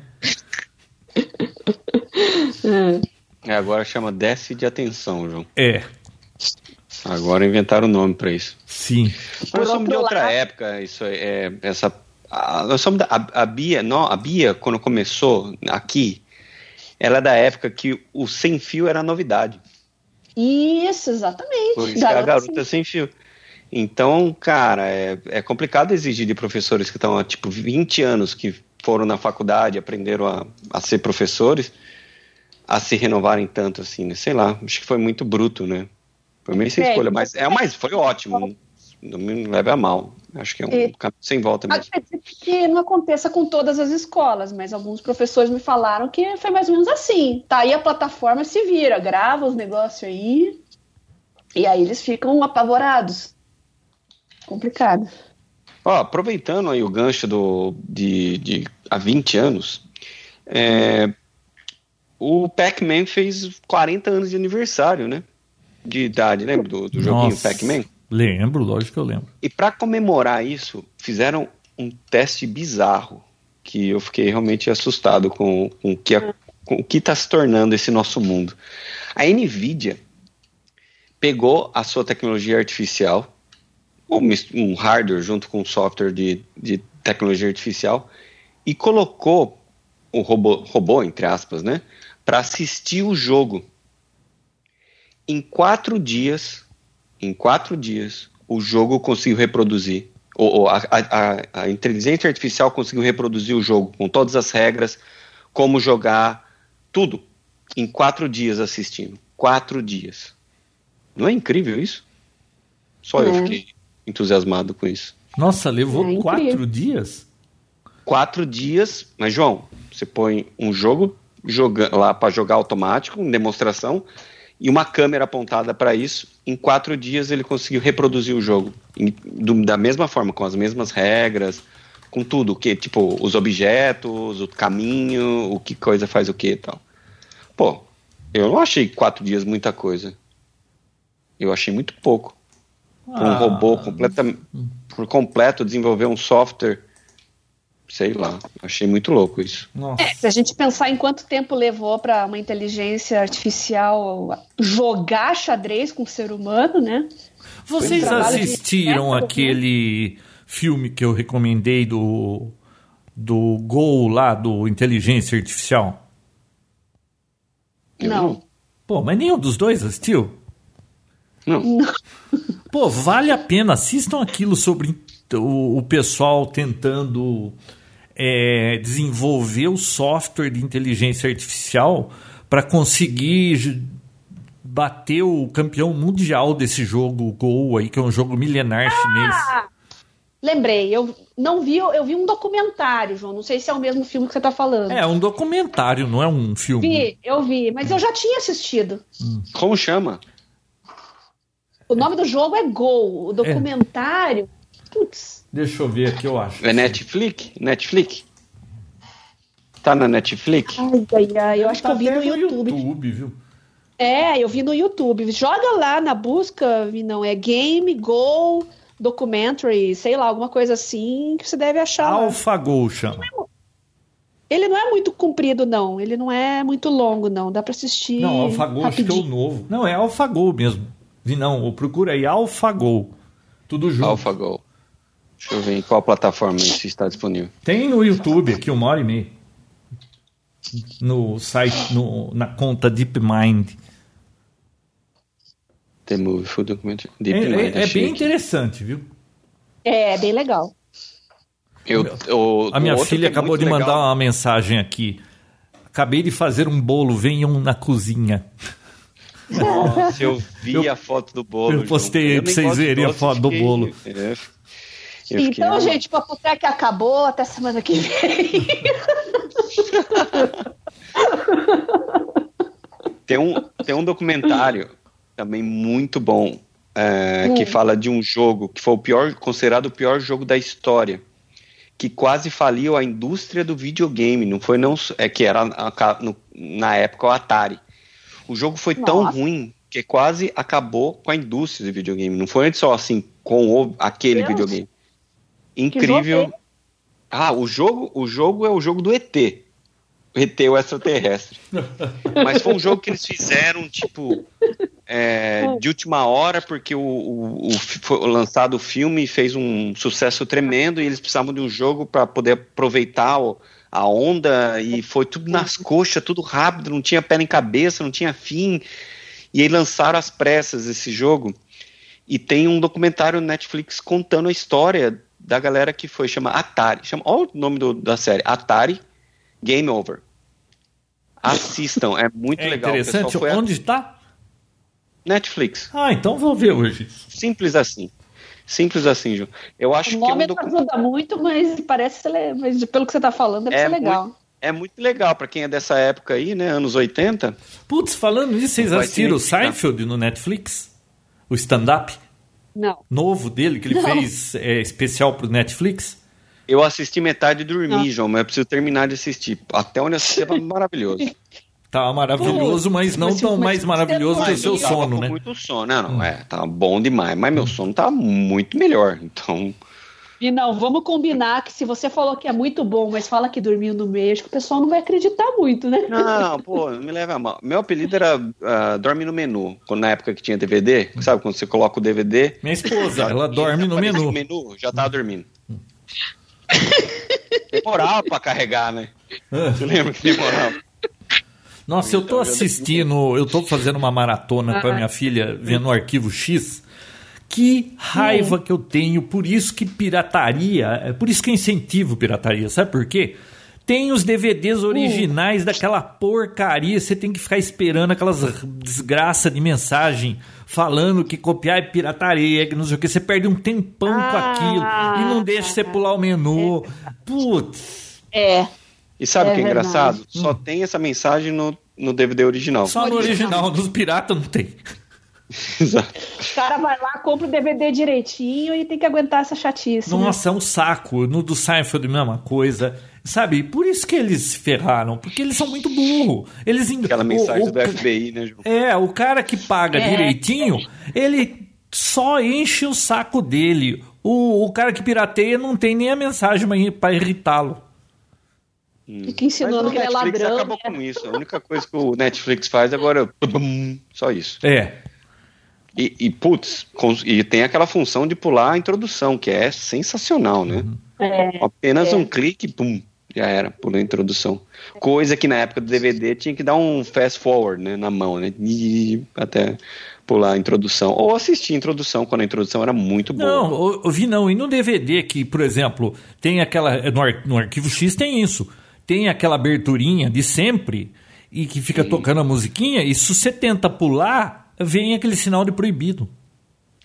É, agora chama déficit de atenção, João. É. Agora inventaram o nome para isso. Sim. Nós somos de outra lado... época, isso é, essa. A, nós somos da, a, a, Bia, não, a Bia, quando começou aqui, ela é da época que o sem fio era novidade. Isso, exatamente. Por isso garota, que é a garota sem fio. Então, cara, é, é complicado exigir de professores que estão há tipo 20 anos que foram na faculdade, aprenderam a, a ser professores, a se renovarem tanto assim, né? Sei lá, acho que foi muito bruto, né? Foi meio sem é, escolha, mas, é, mas foi ótimo. Não me leve a mal. Acho que é um é, caminho sem volta mesmo. Acredito que não aconteça com todas as escolas, mas alguns professores me falaram que foi mais ou menos assim. Tá aí a plataforma, se vira, grava os negócios aí, e aí eles ficam apavorados. Complicado. Ó, aproveitando aí o gancho do, de, de há 20 anos, é, o Pac-Man fez 40 anos de aniversário, né? de idade, lembra do, do joguinho Pac-Man? Lembro, lógico que eu lembro. E para comemorar isso, fizeram um teste bizarro que eu fiquei realmente assustado com, com, que a, com o que está se tornando esse nosso mundo. A Nvidia pegou a sua tecnologia artificial, um hardware junto com um software de, de tecnologia artificial, e colocou o robô, robô entre aspas, né, para assistir o jogo em quatro dias, em quatro dias, o jogo conseguiu reproduzir, ou, ou a, a, a, inteligência artificial conseguiu reproduzir o jogo com todas as regras, como jogar, tudo, em quatro dias assistindo. Quatro dias. Não é incrível isso? Só é. eu fiquei entusiasmado com isso. Nossa, levou é quatro dias? quatro dias. Mas, João, você põe um jogo joga, lá para jogar automático, em demonstração, e uma câmera apontada para isso. Em quatro dias ele conseguiu reproduzir o jogo em, do, da mesma forma, com as mesmas regras, com tudo, que tipo os objetos, o caminho, o que coisa faz o que e tal. Pô, eu não achei quatro dias muita coisa. Eu achei muito pouco. Ah. Um robô completamente por completo desenvolver um software sei lá, achei muito louco isso. É, se a gente pensar em quanto tempo levou para uma inteligência artificial jogar xadrez com o ser humano, né? Vocês assistiram aquele filme que eu recomendei do do Gol lá do inteligência artificial? Não. Pô, mas nenhum dos dois assistiu? Não. Não. Pô, vale a pena. Assistam aquilo sobre o, o pessoal tentando é, desenvolver o software de inteligência artificial para conseguir bater o campeão mundial desse jogo Go aí, que é um jogo milenar ah, chinês. Lembrei, eu não vi, eu vi um documentário, João. Não sei se é o mesmo filme que você está falando. É, um documentário, não é um filme. Vi, eu vi, mas eu já tinha assistido. Hum. Como chama? O nome do jogo é Go. O documentário. É. Putz. Deixa eu ver aqui, eu acho. É Netflix? Netflix? Tá na Netflix? Ai, ai, ai. Eu acho tá que eu vi no YouTube. YouTube, viu? É, eu vi no YouTube. Joga lá na busca, não é Game Go Documentary, sei lá, alguma coisa assim que você deve achar. AlphaGo chama. Ele não é muito comprido, não. Ele não é muito longo, não. Dá pra assistir. Não, AlphaGo acho que é o novo. Não, é AlphaGo mesmo. Não, procura aí AlphaGo. Tudo junto. AlphaGo. Deixa eu ver em qual plataforma isso está disponível. Tem no YouTube aqui, uma hora e meia. No site, no, na conta DeepMind. The Movie Full Document. Deep é, Mind, é, é bem interessante, viu? É, bem legal. Eu, eu, a minha filha é acabou de legal. mandar uma mensagem aqui. Acabei de fazer um bolo, venham na cozinha. Nossa, eu vi eu, a foto do bolo. Eu postei para vocês verem a foto do bolo. É. Então, gente, o Papotec acabou. Até semana que vem. tem, um, tem um documentário também muito bom é, hum. que fala de um jogo que foi o pior, considerado o pior jogo da história, que quase faliu a indústria do videogame. Não foi não é que era no, na época o Atari. O jogo foi Nossa. tão ruim que quase acabou com a indústria do videogame. Não foi só assim com o, aquele Deus. videogame. Incrível. Ah, o jogo, o jogo é o jogo do ET. O ET o extraterrestre. Mas foi um jogo que eles fizeram, tipo, é, de última hora, porque o, o, o, foi lançado o filme fez um sucesso tremendo e eles precisavam de um jogo para poder aproveitar o, a onda e foi tudo nas coxas, tudo rápido, não tinha pé nem cabeça, não tinha fim. E aí lançaram às pressas esse jogo. E tem um documentário no Netflix contando a história da galera que foi, chama Atari. Chama, olha o nome do, da série, Atari Game Over. Assistam, é muito é legal. Interessante. Onde está? Netflix. Ah, então vou ver hoje. Simples assim. Simples assim, Ju. Eu acho o nome que é um ajuda muito, mas parece ser, mas pelo que você está falando, deve é ser legal. Muito, é muito legal para quem é dessa época aí, né? Anos 80. Putz, falando nisso, vocês assistiram o Seinfeld no Netflix? O stand-up? Não. Novo dele, que ele Não. fez é, especial pro Netflix? Eu assisti metade e dormi, João, mas eu preciso terminar de assistir. Até onde assisti é maravilhoso. Tá maravilhoso, mas não tão mais maravilhoso que o seu sono, né? Muito sono, não, não, é, tá bom demais, mas meu sono tá muito melhor, então e não, vamos combinar que se você falou que é muito bom, mas fala que dormiu no que o pessoal não vai acreditar muito, né? Não, pô, não me leva a mal. Meu apelido era uh, Dorme no Menu, quando, na época que tinha DVD, sabe quando você coloca o DVD? Minha esposa, ela dorme no menu. No menu, já tava dormindo. Demorava pra carregar, né? Você lembra que demorava? Nossa, eu tô então, assistindo, eu tô fazendo uma maratona ah. pra minha filha, vendo o arquivo X. Que raiva hum. que eu tenho, por isso que pirataria, é por isso que eu incentivo pirataria, sabe por quê? Tem os DVDs originais uh. daquela porcaria, você tem que ficar esperando aquelas desgraça de mensagem falando que copiar é pirataria, que não sei o que, você perde um tempão ah, com aquilo e não deixa você pular o menu. Putz. É. E sabe o é que é verdade. engraçado? Só hum. tem essa mensagem no, no DVD original. Só no original, nos piratas não tem. Exato. O cara vai lá, compra o DVD direitinho e tem que aguentar essa chatice. Né? Nossa, né? é um saco. No do Seinfeld, a mesma coisa. Sabe? Por isso que eles ferraram, porque eles são muito burros. Eles Aquela mensagem o, do FBI, né, João? É, o cara que paga é. direitinho, ele só enche o saco dele. O, o cara que pirateia não tem nem a mensagem para irritá-lo. Hum. Fica ensinando que ele é ladrão. acabou né? com isso. A única coisa que o Netflix faz agora é só isso. É. E, e putz, e tem aquela função de pular a introdução, que é sensacional, né? Uhum. É, Apenas é. um clique, pum, já era, pulou a introdução. Coisa que na época do DVD tinha que dar um fast forward, né, na mão, né? Até pular a introdução. Ou assistir a introdução, quando a introdução era muito boa. Não, eu vi não. E no DVD que, por exemplo, tem aquela. No, ar, no arquivo X tem isso tem aquela aberturinha de sempre e que fica Sim. tocando a musiquinha, e se você tenta pular, vem aquele sinal de proibido.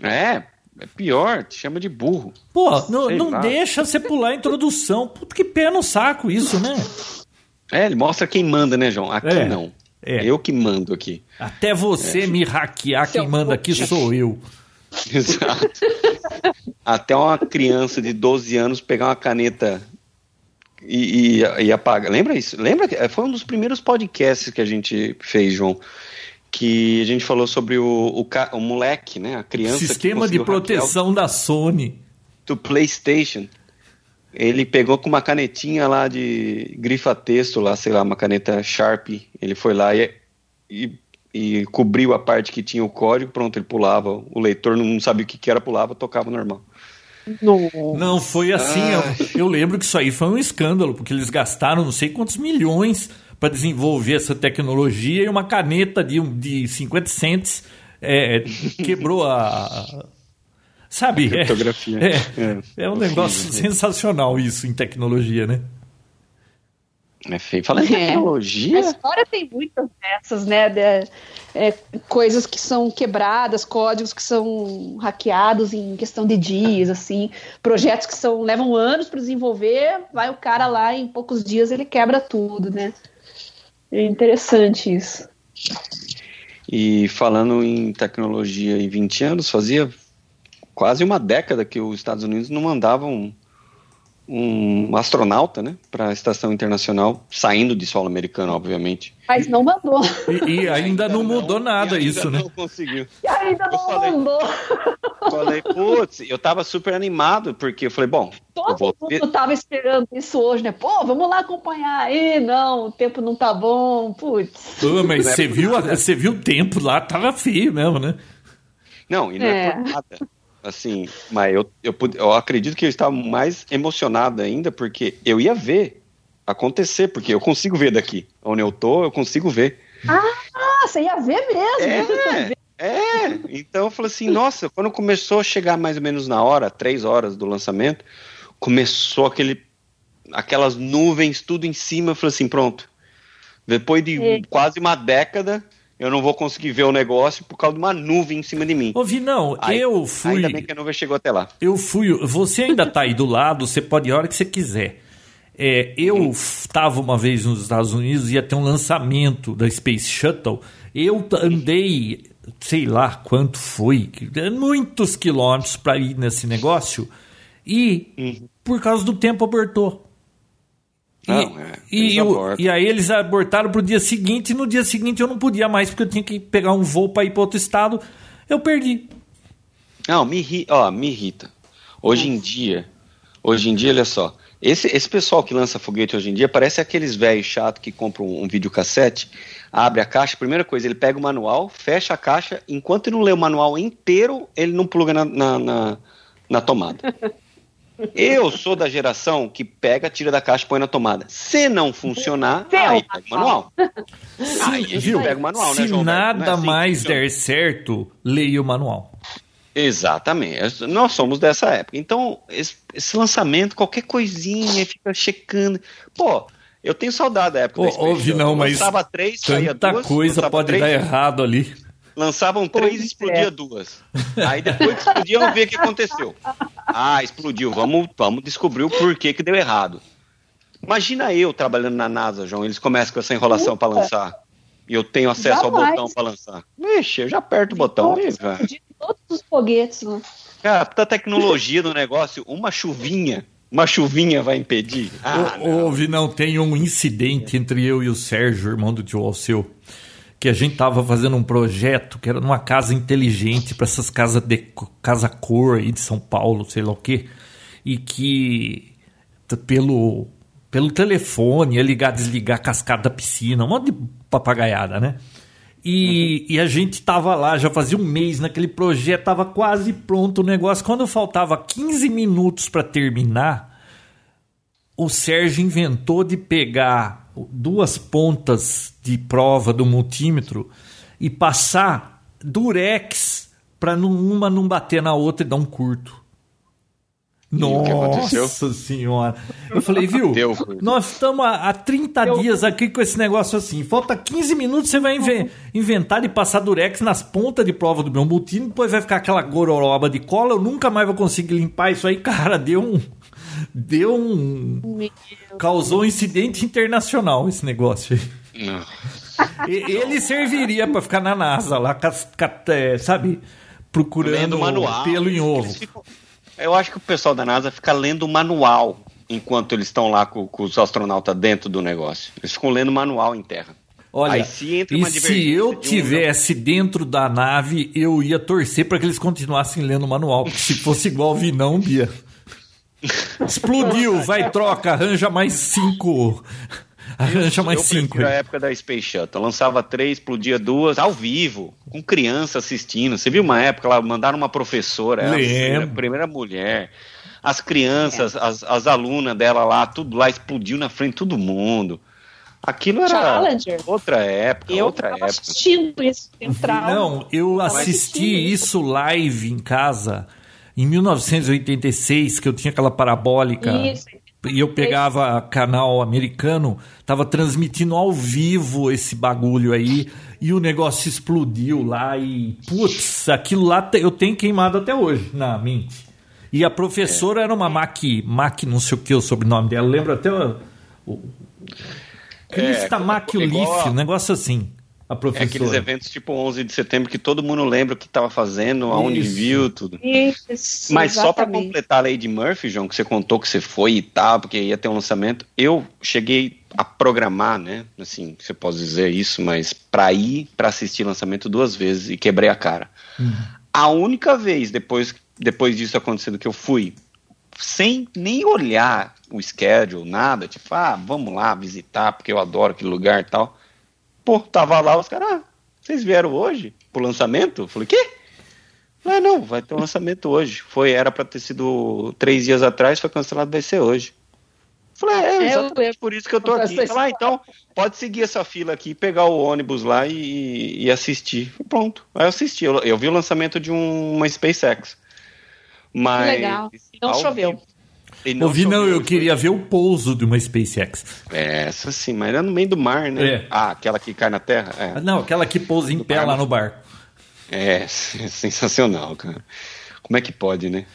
É, é pior, te chama de burro. Pô, não, não deixa você pular a introdução. Puta que pé no saco isso, né? É, ele mostra quem manda, né, João? Aqui é, não. É. Eu que mando aqui. Até você é. me hackear, quem manda aqui sou eu. Exato. Até uma criança de 12 anos pegar uma caneta e, e, e apaga. Lembra isso? Lembra que foi um dos primeiros podcasts que a gente fez, João? Que a gente falou sobre o, o, o moleque, né? A criança. Sistema de proteção da Sony. Do PlayStation. Ele pegou com uma canetinha lá de grifa-texto, lá, sei lá, uma caneta Sharp. Ele foi lá e, e, e, cobriu a parte que tinha o código. Pronto, ele pulava. O leitor não sabia o que, que era, pulava, tocava normal. Não, não foi assim. Eu, eu, lembro que isso aí foi um escândalo, porque eles gastaram não sei quantos milhões para desenvolver essa tecnologia e uma caneta de, de 50 cents é, quebrou a. Sabe? A é, é, é, um negócio sensacional isso em tecnologia, né? É feio. Falando em é. tecnologia. A história tem muitas dessas, né? De, é, coisas que são quebradas, códigos que são hackeados em questão de dias, assim, projetos que são levam anos para desenvolver, vai o cara lá em poucos dias ele quebra tudo, né? É interessante isso. E falando em tecnologia em 20 anos, fazia quase uma década que os Estados Unidos não mandavam um astronauta, né, para a estação internacional, saindo de solo americano, obviamente. Mas não mandou. E, e ainda, não mudou nada isso, né? Não conseguiu. E ainda não falei, mandou. Falei, putz, eu tava super animado, porque eu falei, bom. Todo vou... mundo tava esperando isso hoje, né? Pô, vamos lá acompanhar. aí não, o tempo não tá bom, putz. Pô, mas você viu, você viu o tempo lá, tava feio mesmo, né? Não, e não é, é por nada. Assim, mas eu, eu, eu acredito que eu estava mais emocionado ainda, porque eu ia ver acontecer, porque eu consigo ver daqui. Onde eu tô, eu consigo ver. Ah, você ia ver mesmo. É, é. então eu falei assim, nossa, quando começou a chegar mais ou menos na hora, três horas do lançamento, começou aquele, aquelas nuvens tudo em cima, eu falei assim, pronto. Depois de quase uma década, eu não vou conseguir ver o negócio por causa de uma nuvem em cima de mim. Ouvi, não, aí, eu fui. Ainda bem que a nuvem chegou até lá. Eu fui. Você ainda tá aí do lado, você pode ir a hora que você quiser. É, eu estava uma vez nos Estados Unidos, ia ter um lançamento da Space Shuttle. Eu andei, sei lá quanto foi, muitos quilômetros para ir nesse negócio. E uhum. por causa do tempo abortou. Não, é, e, e, e, aí eles abortaram pro dia seguinte, e no dia seguinte eu não podia mais, porque eu tinha que pegar um voo para ir para outro estado. Eu perdi. Não, me, ri, ó, me irrita. Hoje em dia, hoje em dia, olha só, esse, esse pessoal que lança foguete hoje em dia parece aqueles velhos chato que compram um, um videocassete, abre a caixa, primeira coisa, ele pega o manual, fecha a caixa, enquanto ele não lê o manual inteiro, ele não pluga na, na, na, na tomada. Eu sou da geração que pega, tira da caixa e põe na tomada. Se não funcionar, aí pega o manual. aí a gente viu? pega o manual, Se né, João? Se nada é assim mais der certo, leia o manual. Exatamente. Nós somos dessa época. Então, esse, esse lançamento, qualquer coisinha, fica checando. Pô, Eu tenho saudade da época Ô, da Space Ouve, Shuttle. não, mas Lançava três, saía tanta duas. coisa pode três, dar errado ali. Lançavam três e explodia é. duas. Aí depois que explodiam, vamos ver o que aconteceu. Ah, explodiu. Vamos, vamos descobrir o porquê que deu errado. Imagina eu trabalhando na NASA, João. Eles começam com essa enrolação para lançar. E eu tenho acesso ao Jamais. botão para lançar. Vixe, eu já aperto o botão. vai. De todos os foguetes, né? Cara, tanta tecnologia no negócio. Uma chuvinha. Uma chuvinha vai impedir. Ah, Ô, Houve, não, tem um incidente entre eu e o Sérgio, irmão do tio Alceu, que a gente tava fazendo um projeto que era numa casa inteligente para essas casas de casa cor aí de São Paulo, sei lá o quê, e que pelo pelo telefone ia ligar, desligar a cascata da piscina, um monte de papagaiada, né? E, e a gente tava lá, já fazia um mês naquele projeto, tava quase pronto o negócio. Quando faltava 15 minutos para terminar, o Sérgio inventou de pegar duas pontas de prova do multímetro e passar durex para uma não bater na outra e dar um curto. o que aconteceu? Nossa senhora. Eu falei, viu? Deu. Nós estamos há, há 30 Deu. dias aqui com esse negócio assim. Falta 15 minutos, você vai inven- inventar de passar durex nas pontas de prova do meu multímetro, depois vai ficar aquela gororoba de cola, eu nunca mais vou conseguir limpar isso aí. Cara, deu um... Deu um... Causou um incidente internacional esse negócio aí. Não. E- Ele serviria para ficar na NASA lá, é, sabe? Procurando manual. pelo em ovo. Ficam- Eu acho que o pessoal da NASA fica lendo o manual enquanto eles estão lá com, com os astronautas dentro do negócio. Eles ficam lendo o manual em terra. Olha, Aí, se entra e uma se divergência eu de um- tivesse dentro da nave, eu ia torcer para que eles continuassem lendo o manual. Porque se fosse igual Vinão, Bia. Explodiu, vai, troca, arranja mais cinco. Arranja mais eu cinco. prefiro a aí. época da Space Shuttle. Lançava três, explodia duas, ao vivo, com criança assistindo. Você viu uma época lá, mandaram uma professora, a primeira mulher. As crianças, as, as alunas dela lá, tudo lá explodiu na frente de todo mundo. Aquilo era Challenger. outra época, Eu outra tava época. assistindo isso. Trauma. Não, eu assisti isso live em casa em 1986, que eu tinha aquela parabólica. Isso. E eu pegava canal americano, tava transmitindo ao vivo esse bagulho aí, e o negócio explodiu lá e putz, aquilo lá eu tenho queimado até hoje na mente. E a professora era uma Mac, Mac não sei o que o sobrenome dela, lembra até o, o Crista É, Mac igual Leaf, um negócio assim. A É aqueles professora. eventos tipo 11 de setembro que todo mundo lembra o que estava fazendo, aonde Isso. viu, tudo. Isso, Mas só para exatamente. completar a Lady Murphy, João, que você contou que você foi e tal, porque ia ter um lançamento, eu cheguei a programar, né? Assim, você pode dizer isso, mas para ir para assistir lançamento duas vezes e quebrei a cara. A única vez depois, depois disso acontecendo que eu fui sem nem olhar o schedule, nada, tipo, ah, vamos lá visitar, porque eu adoro aquele lugar e tal. Pô, tava lá, os caras, ah, vocês vieram hoje pro lançamento? Eu falei, quê? Ah, não, vai ter um lançamento hoje. Foi, era pra ter sido três dias atrás, foi cancelado, vai ser hoje. Eu Falei, é, É, eu exatamente lembro. por isso que eu tô aqui. Falei, ah, então pode seguir essa fila aqui, pegar o ônibus lá e, e assistir. Falei, Pronto, aí eu assisti. Eu, eu vi o lançamento de um- uma SpaceX. Mas. legal. Não choveu. vivo- Ouvi, não, eu queria ver o pouso de uma SpaceX. Essa sim, mas era no meio do mar, né? É. Ah, aquela que cai na terra? É. Não, aquela que pousa em pé lá no barco. É, sensacional, cara. Como é que pode, né?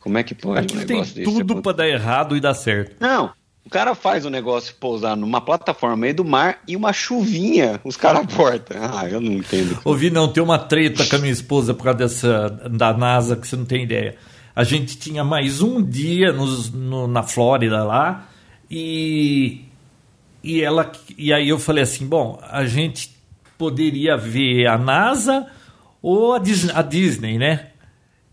Como é que pode Aquilo um tem tudo acontecer? pra dar errado e dar certo. Não, o cara faz o negócio pousar numa plataforma no meio do mar e uma chuvinha os caras aportam. Ah, eu não entendo. Ouvi, não, tem uma treta com a minha esposa por causa dessa da NASA que você não tem ideia. A gente tinha mais um dia nos- no- na Flórida lá e e ela e aí eu falei assim, bom, a gente poderia ver a NASA ou a Dis- a Disney, né?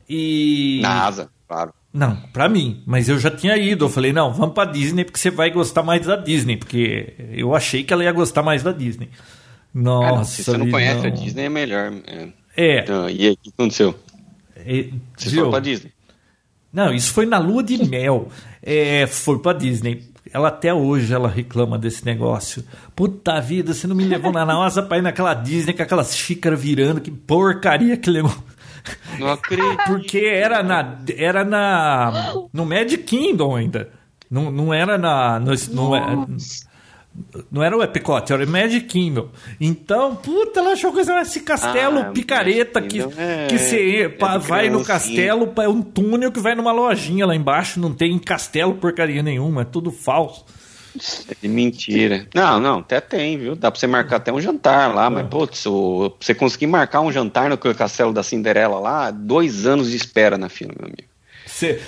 E Na asa, claro. Não, pra mim. Mas eu já tinha ido. Eu falei, não, vamos pra Disney porque você vai gostar mais da Disney. Porque eu achei que ela ia gostar mais da Disney. Nossa, Cara, se você não conhece a não. Disney, é melhor. É. É. Então, e aí, o que aconteceu? é, Você viu? foi pra Disney? Não, isso foi na lua de mel. É, foi pra Disney. Ela até hoje ela reclama desse negócio. Puta vida, você não me levou na NASA pra ir naquela Disney com aquelas xícaras virando. Que porcaria que negócio. Não acredito. Porque era na era na no Magic Kingdom ainda. Não, não era na. No, não, é, não era o Epicote, era o Magic Kingdom. Então, puta, ela achou coisa esse castelo Ah, picareta que, é- que você é de vai no castelo, é um túnel que vai numa lojinha lá embaixo, não tem castelo porcaria nenhuma, é tudo falso. É mentira. Não, não, até tem, viu? Dá pra você marcar até um jantar lá, mas, putz, o- pra você conseguir marcar um jantar no castelo da Cinderela lá, dois anos de espera na fila, meu amigo.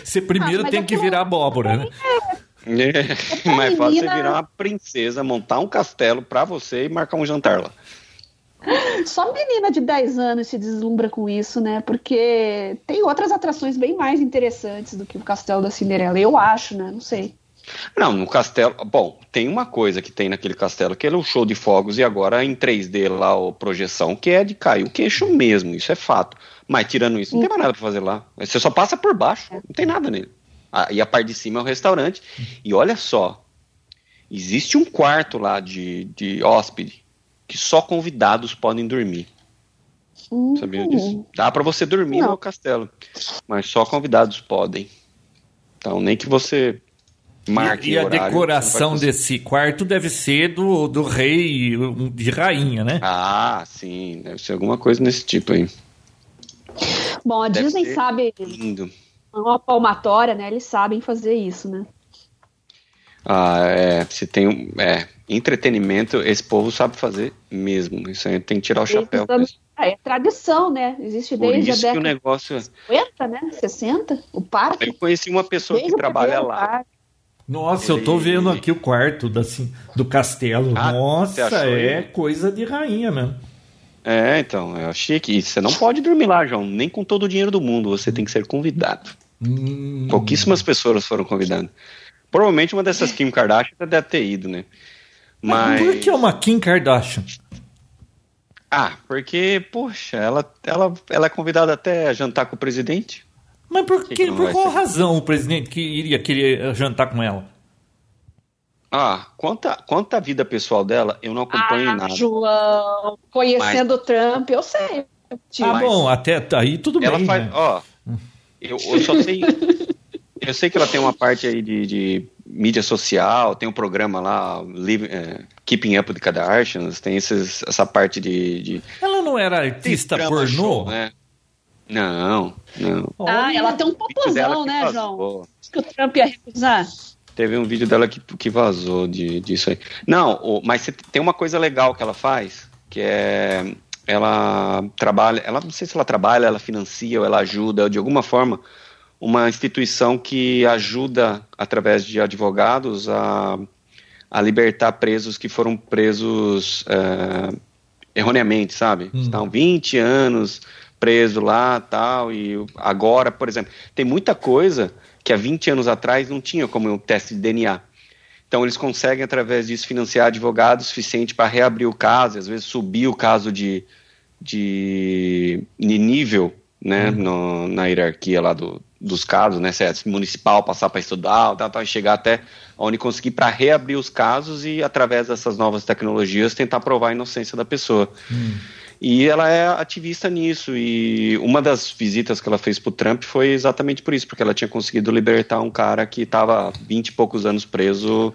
Você primeiro Ah, tem que virar abóbora, né? É, mais fácil você virar uma princesa, montar um castelo pra você e marcar um jantar lá. Só menina de 10 anos se deslumbra com isso, né? Porque tem outras atrações bem mais interessantes do que o Castelo da Cinderela. Eu acho, né? Não sei. Não, no castelo. Bom, tem uma coisa que tem naquele castelo, que é o show de fogos e agora em 3D lá, a projeção, que é de cair o queixo mesmo, isso é fato. Mas tirando isso, não tem mais nada pra fazer lá. Você só passa por baixo, não tem nada nele. E a parte de cima é o restaurante. E olha só, existe um quarto lá de, de hóspede que só convidados podem dormir. Hum, Sabia disso? Dá pra você dormir Não. no castelo, mas só convidados podem. Então, nem que você marque E, e a horário, decoração desse quarto deve ser do, do rei de rainha, né? Ah, sim, deve ser alguma coisa nesse tipo aí. Bom, a Deve Disney sabe, Lindo. Uma palmatória, né? Eles sabem fazer isso, né? Ah, é, se tem um, é, entretenimento, esse povo sabe fazer mesmo. Isso aí tem que tirar o chapéu. Ah, é tradição, né? Existe Por desde a isso que o década negócio. é- de 50, né? 60, o parque. Eu conheci uma pessoa Desde que trabalha lá. parque. Nossa, eu tô Ele- vendo aqui o quarto da, assim, do castelo. Ah, Nossa, achou é ele? coisa de rainha mesmo. É, então, é chique. E você não pode dormir lá, João, nem com todo o dinheiro do mundo. Você tem que ser convidado. Hum, Pouquíssimas pessoas foram convidadas. Provavelmente uma dessas Kim Kardashian deve ter ido, né? Mas. Por que uma Kim Kardashian? Ah, porque, poxa, ela, ela, ela é convidada até a jantar com o presidente. Mas por, Que que, por qual ser? razão o presidente que iria querer eh, jantar com ela? Ah, quanto, quanto à vida pessoal dela, eu não acompanho Ah, nada. João, conhecendo o Trump, eu sei. Ah, Mas- bom, até aí tudo Ela bem. faz, né? ó, eu, eu só sei, eu sei que ela tem uma parte aí de, de mídia social, tem um programa lá, Live- é, Keeping Up with the Kardashians, tem esses, essa parte de, de Ela não era artista pornô? show, né? Não, não. Ah, ela tem um popozão, né, João? Acho que o Trump ia recusar. Teve um vídeo dela que, que vazou de, disso aí. Não, o- mas tem uma coisa legal que ela faz, que é ela trabalha, ela não sei se ela trabalha, ela financia ou ela ajuda de alguma forma uma instituição que ajuda através de advogados a, a libertar presos que foram presos é, erroneamente, sabe? Estão 20 anos preso lá, tal, e agora, por exemplo, tem muita coisa que há 20 anos atrás não tinha como um teste de DNA. Então eles conseguem, através disso, financiar advogados suficiente para reabrir o caso, às vezes subir o caso de, de, de nível né, no- na hierarquia lá do, dos casos, né, se é municipal, passar para estadual, tal, tal, e chegar até onde conseguir para reabrir os casos e, através dessas novas tecnologias, tentar provar a inocência da pessoa. E ela é ativista nisso. E uma das visitas que ela fez pro Trump foi exatamente por isso, porque ela tinha conseguido libertar um cara que estava 20 e poucos anos preso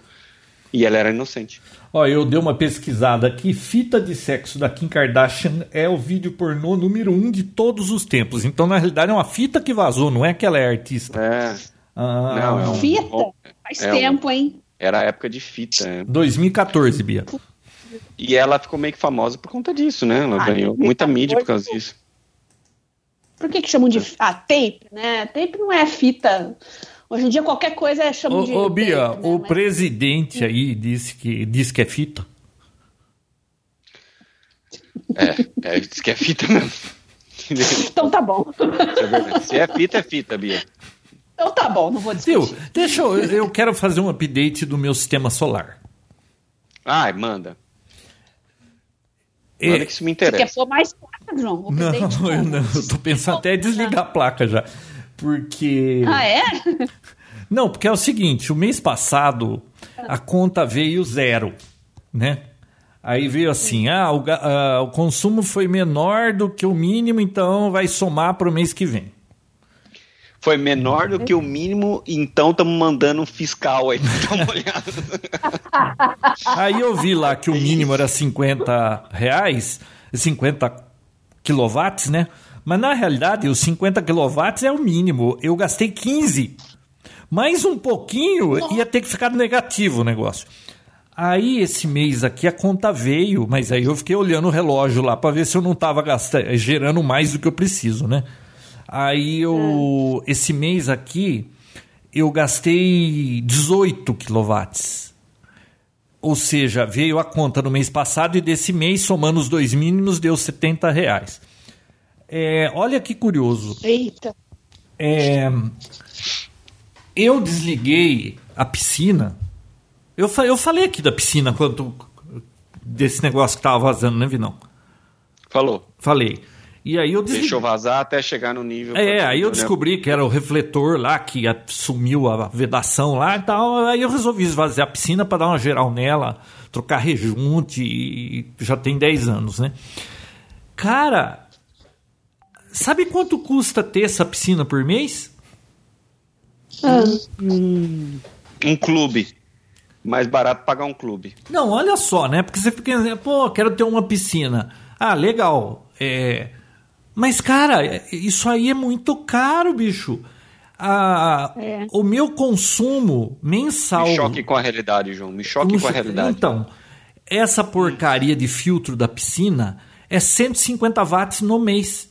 e ela era inocente. Ó, eu dei uma pesquisada aqui. Fita de sexo da Kim Kardashian é o vídeo pornô número um de todos os tempos. Então, na realidade, é uma fita que vazou, não é que ela é artista. É, Ah, Não, é um- Fita? Faz é um- tempo, hein? era a época de fita. é. 2014, Bia. E ela ficou meio que famosa por conta disso, né? Ela Ah, ganhou muita mídia por causa disso. Por que, que chamam de. Ah, tape, né? Tape não é fita. Hoje em dia qualquer coisa é chamam de. Ô, Bia, né? o Mas- presidente aí disse que, disse que é fita. É, é, diz que é fita mesmo. Então tá bom. É. Se é fita, é fita, Bia. Então tá bom, não vou Viu? discutir. Deixa eu. Eu quero fazer um update do meu sistema solar. Ai, manda. É, Manda que isso me Você quer interessa. pôr mais placa, João? Não, eu não. Eu tô pensando até em desligar a placa já. Porque. Ah, é? Não, porque é o seguinte, o mês passado a conta veio zero, né? Aí veio assim, ah o, ah, o consumo foi menor do que o mínimo, então vai somar para o mês que vem. Foi menor do que o mínimo, então estamos mandando um fiscal aí. Dá uma olhada. Aí eu vi lá que o mínimo era 50 reais, 50 quilowatts, né? Mas na realidade, os 50 quilowatts é o mínimo. Eu gastei 15. Mais um pouquinho ia ter que ficar negativo o negócio. Aí esse mês aqui a conta veio, mas aí eu fiquei olhando o relógio lá para ver se eu não estava gastando, gerando mais do que eu preciso, né? Aí eu esse mês aqui eu gastei 18 quilowatts. Ou seja, veio a conta no mês passado e desse mês, somando os dois mínimos, deu 70 reais. É, olha que curioso. Eita. É, eu desliguei a piscina. Eu, fa- eu falei aqui da piscina quanto desse negócio que tava vazando, né, Vinão? Falou. Falei. E aí eu desliguei. Deixou vazar até chegar no nível. É, aí eu descobri que era o refletor lá que sumiu a vedação lá e tal. Aí eu resolvi esvaziar a piscina para dar uma geral nela, trocar rejunte e já tem 10 anos, né? Cara, sabe quanto custa ter essa piscina por mês? Ah, Um clube. Mais barato pagar um clube. Não, olha só, né? Porque você fica dizendo, pô, quero ter uma piscina. Ah, legal. É... Mas, cara, isso aí é muito caro, bicho. Ah, É. O meu consumo mensal. Me choque com a realidade, João. Me choque com a realidade. Então, essa porcaria de filtro da piscina é 150 watts no mês.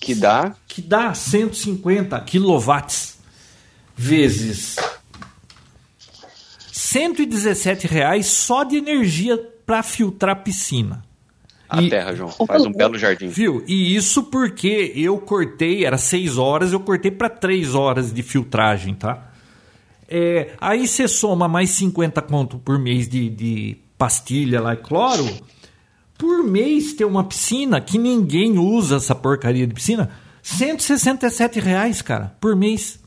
Que dá Que dá 150 quilowatts vezes 117 reais só de energia para filtrar a piscina. a E- terra, João. Faz um belo jardim. Viu? E isso porque eu cortei, era 6 horas, eu cortei para 3 horas de filtragem, tá? É, aí você soma mais 50 conto por mês de, de pastilha lá e cloro. Por mês ter uma piscina que ninguém usa essa porcaria de piscina. 167 reais, cara, por mês.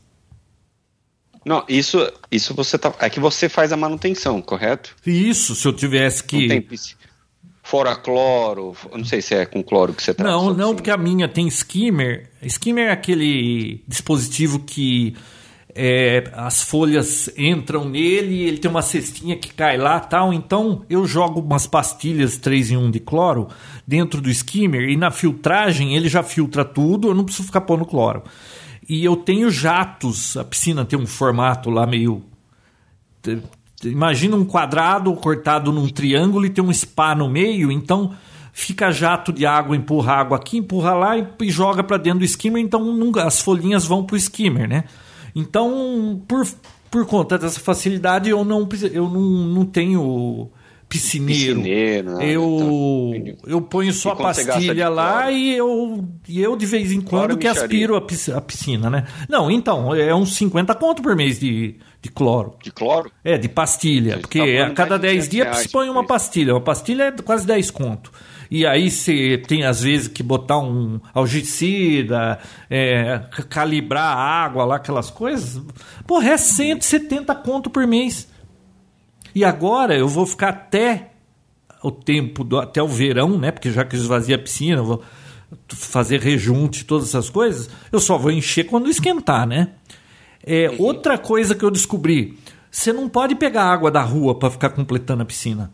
Não, isso, isso você tá. É que você faz a manutenção, correto? Isso, se eu tivesse que. Não tem piscina. Fora cloro, não sei se é com cloro que você trata. Não, sua não, piscina. porque a minha tem skimmer. Skimmer é aquele dispositivo que é, as folhas entram nele ele tem uma cestinha que cai lá tal. Então eu jogo umas pastilhas 3 em 1 de cloro dentro do skimmer e na filtragem ele já filtra tudo, eu não preciso ficar pondo cloro. E eu tenho jatos, a piscina tem um formato lá meio Imagina um quadrado cortado num triângulo e tem um spa no meio, então fica jato de água, empurra água aqui, empurra lá e, e joga para dentro do skimmer, então as folhinhas vão pro skimmer, né? Então, por, por conta dessa facilidade, eu não, eu não, não tenho piscineiro. Piscineiro, eu, entendi. eu ponho só de pastilha lá e eu, e eu de vez em quando que aspiro a pisc- a piscina, né? Não, então, é uns 50 conto por mês de, de cloro. De cloro? É, de pastilha. Você Porque tá a cada mais de 10 200 dias põe uma pastilha. Uma pastilha é quase 10 conto. E aí você tem, às vezes, que botar um algicida, é, calibrar a água lá, aquelas coisas. Porra, é 170 conto por mês. E agora eu vou ficar até o tempo, do, até o verão, né? Porque já que eu esvazia a piscina, eu vou fazer rejunte, todas essas coisas, eu só vou encher quando esquentar, né? É, outra coisa que eu descobri: você não pode pegar água da rua para ficar completando a piscina.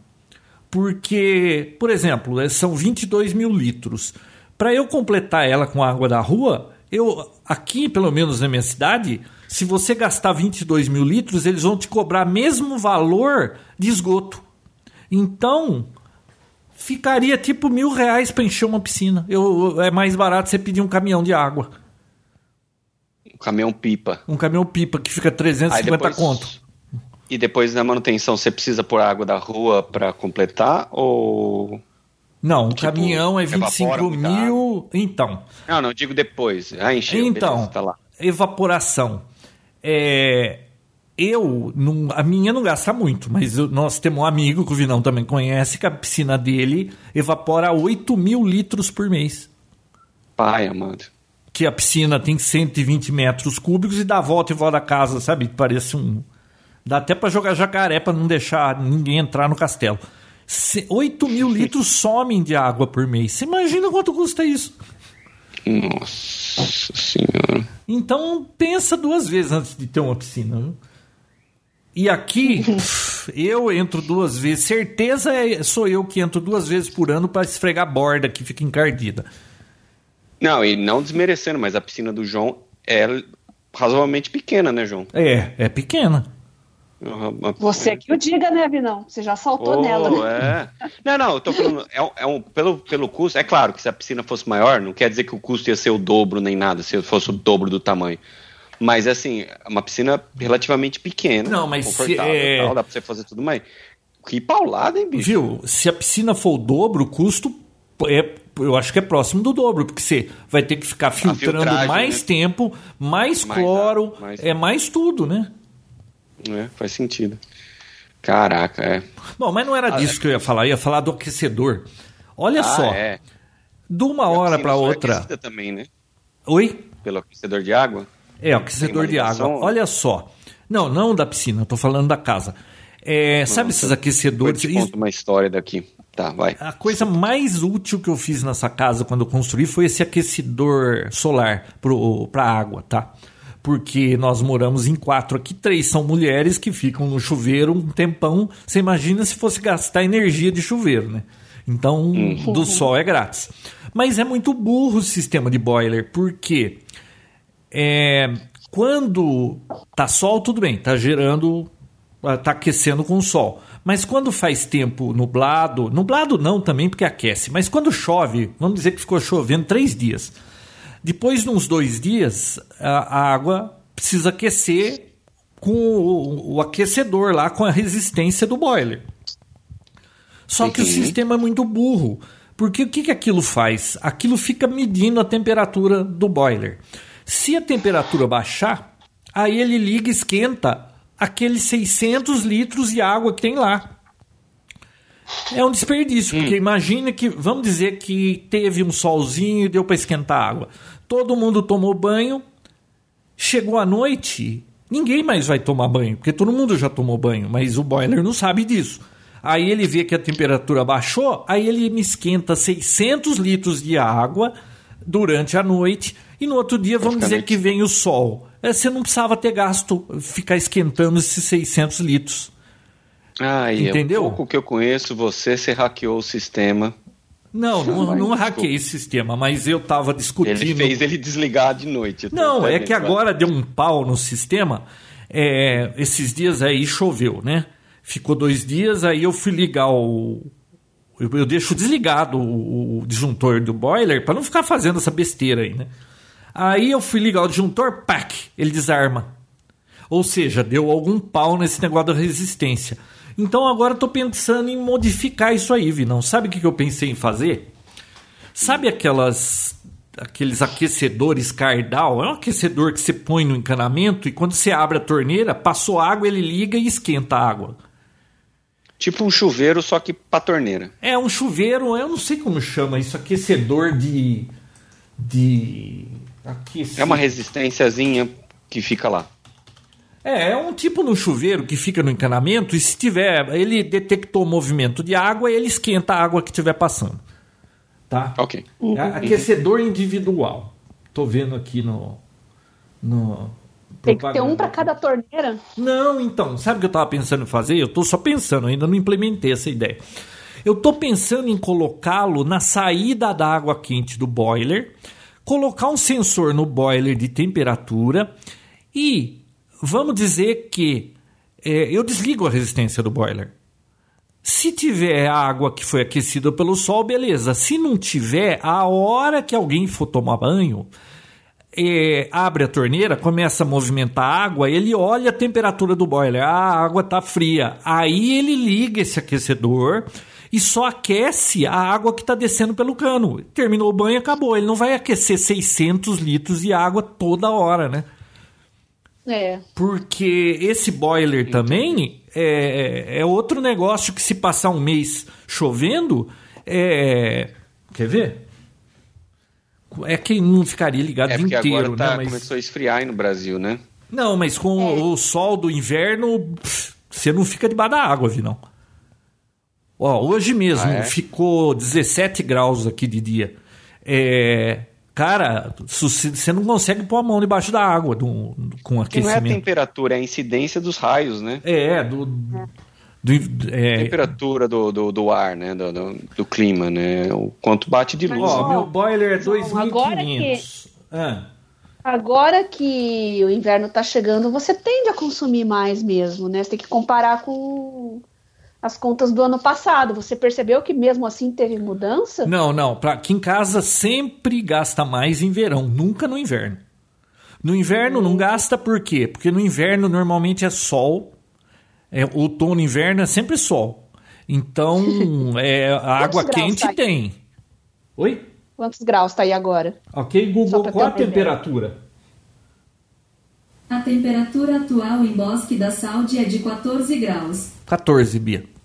Porque, por exemplo, é- são 22 mil litros. Para eu completar ela com água da rua, eu aqui, pelo menos na minha cidade, se você gastar 22 mil litros, eles vão te cobrar mesmo valor de esgoto. Então, ficaria tipo mil reais para encher uma piscina. Eu, é mais barato você pedir um caminhão de água. Um caminhão pipa. Um caminhão pipa que fica 350 Aí depois- conto. E depois na manutenção, você precisa pôr água da rua para completar ou. Não, o Tipo, caminhão é evapora 25 muita mil. Então, Não, não, digo depois. Ah, encheu, então, beleza, tá lá. evaporação. É, eu, não- a minha não gasta muito, mas eu- nós temos um amigo que o Vinão também conhece, que a piscina dele evapora 8 mil litros por mês. Pai, amado. Que a piscina tem 120 metros cúbicos e dá volta e volta da casa, sabe? Parece um. Dá até pra jogar jacaré pra não deixar ninguém entrar no castelo. Se- 8 mil litros somem de água por mês. Você imagina quanto custa isso? Nossa senhora. Então pensa duas vezes antes de ter uma piscina. Viu? E aqui eu entro duas vezes. Certeza é, sou eu que entro duas vezes por ano para esfregar a borda que fica encardida. Não, e não desmerecendo, mas a piscina do João é razoavelmente pequena, né, João? É, é pequena. Você que o diga, né, Vinão? Você já saltou Oh, nela. né? é. Não, não, eu tô falando, é, é um, pelo, pelo custo, é claro que se a piscina fosse maior, não quer dizer que o custo ia ser o dobro nem nada, se fosse o dobro do tamanho. Mas, assim, é uma piscina relativamente pequena, Não, mas se- confortável é- e tal, dá pra você fazer tudo, mas que paulada, hein, bicho? Viu? Se a piscina for o dobro, o custo é, eu acho que é próximo do dobro, porque você vai ter que ficar filtrando mais né? tempo, mais, Mais cloro, mais- é mais tudo, né? É, faz sentido. Caraca, é. Bom, mas não era disso que eu ia falar, eu ia falar do aquecedor. Olha Ah, só, é. de uma a hora para é outra. aquecida também, né? Oi? Pelo aquecedor de água. É, o aquecedor de água. Olha só. Não, não da piscina, eu tô falando da casa. É, sabe esses Eu aquecedores? te Isso- conto uma história daqui. Tá, vai. A coisa mais útil que eu fiz nessa casa quando eu construí foi esse aquecedor solar para água, tá? Porque nós moramos em quatro aqui, três são mulheres que ficam no chuveiro um tempão. Você imagina se fosse gastar energia de chuveiro, né? Então, do sol é grátis. Mas é muito burro o sistema de boiler, porque é, quando tá sol, tudo bem, tá gerando, ah, tá aquecendo com o sol. Mas quando faz tempo nublado, nublado não também porque aquece, mas quando chove, vamos dizer que ficou chovendo três dias. Depois de uns dois dias, a, a água precisa aquecer com o, o aquecedor lá, com a resistência do boiler. Só que o sistema é muito burro. Porque o que, que aquilo faz? Aquilo fica medindo a temperatura do boiler. Se a temperatura baixar, aí ele liga e esquenta aqueles 600 litros de água que tem lá. É um desperdício, porque imagina que, vamos dizer que teve um solzinho e deu para esquentar a água. Todo mundo tomou banho, chegou a noite, ninguém mais vai tomar banho, porque todo mundo já tomou banho, mas o boiler não sabe disso. Aí ele vê que a temperatura baixou, aí ele me esquenta 600 litros de água durante a noite e no outro dia vamos dizer que vem o sol. É, Você não precisava ter gasto ficar esquentando esses 600 litros. Ah, e Entendeu? É um pouco que eu conheço, você, você hackeou o sistema. Não, não, não hackei esse sistema, mas eu estava discutindo. Ele fez ele desligar de noite. Não, é que agora deu um pau no sistema. É, esses dias aí choveu, né? Ficou dois dias, aí eu fui ligar o. Eu, eu deixo desligado o, o disjuntor do boiler para não ficar fazendo essa besteira aí, né? Aí eu fui ligar o disjuntor, pac, ele desarma. Ou seja, deu algum pau nesse negócio da resistência. Então agora eu tô pensando em modificar isso aí, Vinão. Sabe o que que eu pensei em fazer? Sabe aquelas aqueles aquecedores cardal? É um aquecedor que você põe no encanamento e quando você abre a torneira, passou água, ele liga e esquenta a água. Tipo um chuveiro, só que pra torneira. É um chuveiro, eu não sei como chama isso, aquecedor de de aqueci- É uma resistênciazinha que fica lá. É, é um tipo no chuveiro que fica no encanamento e se tiver, ele detectou movimento de água, ele esquenta a água que estiver passando. Tá? Ok. É aquecedor individual. Tô vendo aqui no no Tem que ter um para cada torneira. Não, então, sabe o que eu tava pensando em fazer? Eu tô só pensando, ainda não implementei essa ideia. Eu tô pensando em colocá-lo na saída da água quente do boiler, colocar um sensor no boiler de temperatura e vamos dizer que é, eu desligo a resistência do boiler. Se tiver água que foi aquecida pelo sol, beleza. Se não tiver, a hora que alguém for tomar banho, é, abre a torneira, começa a movimentar a água, ele olha a temperatura do boiler. Ah, a água está fria. Aí ele liga esse aquecedor e só aquece a água que está descendo pelo cano. Terminou o banho, acabou. Ele não vai aquecer 600 litros de água toda hora, né? É. Porque esse boiler também é, é outro negócio que se passar um mês chovendo, é... Quer ver? É que não ficaria ligado É o dia inteiro, agora tá, né? Mas... começou a esfriar aí no Brasil, né? Não, mas com É. o sol do inverno, pff, você não fica debaixo da água, vi não. Ó, hoje mesmo Ah, é? ficou 17 graus aqui de dia. É, Cara, você não consegue pôr a mão debaixo da água do, com aquecimento. não é a temperatura, é a incidência dos raios, né? É, do. do é, temperatura do, do, do, ar, né? Do, do, do, clima, né? O quanto bate de luz. Ó, meu boiler é 2.500. Ah. Agora que o inverno está chegando, você tende a consumir mais mesmo, né? Você tem que comparar com as contas do ano passado. Você percebeu que mesmo assim teve mudança? Não, não. Pra, aqui em casa sempre gasta mais em verão, nunca no inverno. No inverno hum. não gasta por quê? Porque no inverno normalmente é sol. É, outono e inverno é sempre sol. Então, é, a água quente tá tem. Oi? Quantos graus está aí agora? Ok, Google, qual a temperatura? A temperatura atual em Bosque da Saúde é de 14 graus. 14, Bia.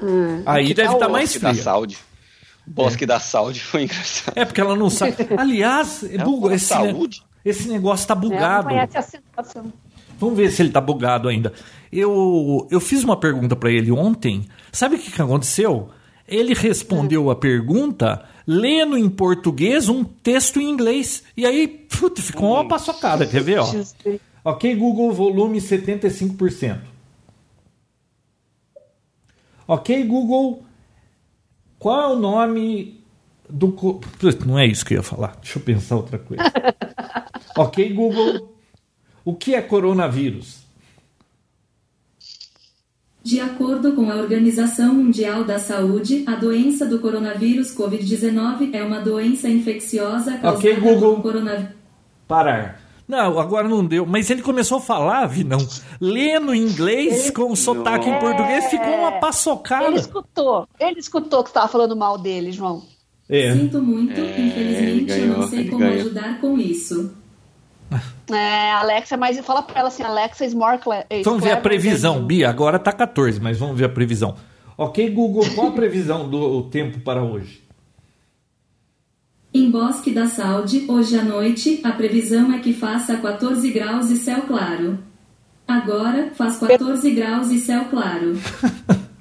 Hum, aí deve estar tá mais frio. Da Saúde. Bosque é. da Saúde foi engraçado. É porque ela não sabe. Aliás, é bugo, esse, saúde? esse negócio está bugado. É, a situação. Vamos ver se ele está bugado ainda. Eu, eu fiz uma pergunta para ele ontem. Sabe o que, que aconteceu? Ele respondeu a pergunta lendo em português um texto em inglês. E aí, puta, ficou uma paçocada. Quer ver? Ó? Ok, Google, volume 75%. Ok, Google, qual é o nome do. Não é isso que eu ia falar. Deixa eu pensar outra coisa. ok, Google, o que é coronavírus? De acordo com a Organização Mundial da Saúde, a doença do coronavírus Covid-19 é uma doença infecciosa causada okay, Google. coronavírus. Parar. Não, agora não deu. Mas ele começou a falar, Vinão, lendo inglês ele... com sotaque é... em português, ficou uma paçocada. Ele escutou. Ele escutou que você estava falando mal dele, João. É. Sinto muito, é, infelizmente ganhou, eu não sei como ganhou. ajudar com isso. É, Alexa, mas fala pra ela assim, Alexa more Vamos ver a previsão, Bia, agora tá 14, mas vamos ver a previsão. Ok, Google, qual a previsão do tempo para hoje? Em Bosque da Saúde, hoje à noite, a previsão é que faça 14 graus e céu claro. Agora faz 14 graus e céu claro.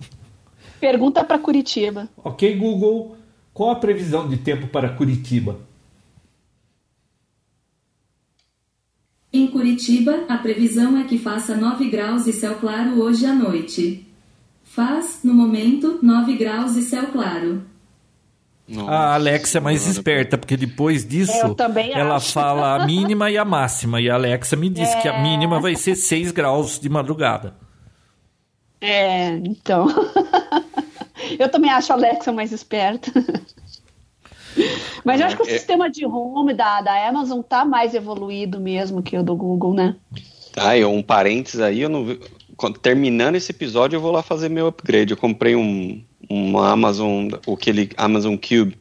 Pergunta para Curitiba. Ok, Google, qual a previsão de tempo para Curitiba? Em Curitiba, a previsão é que faça 9 graus e céu claro hoje à noite. Faz, no momento, 9 graus e céu claro. Nossa, a Alexa é mais esperta, porque depois disso ela acho. fala a mínima e a máxima. E a Alexa me disse é... que a é. mínima vai ser 6 graus de madrugada. É, então. eu também acho a Alexa mais esperta. Mas eu acho que o é... sistema de home da, da Amazon tá mais evoluído mesmo que o do Google, né? Tá, e um parênteses aí, eu não terminando esse episódio eu vou lá fazer meu upgrade. Eu comprei um, um Amazon, aquele Amazon Cube,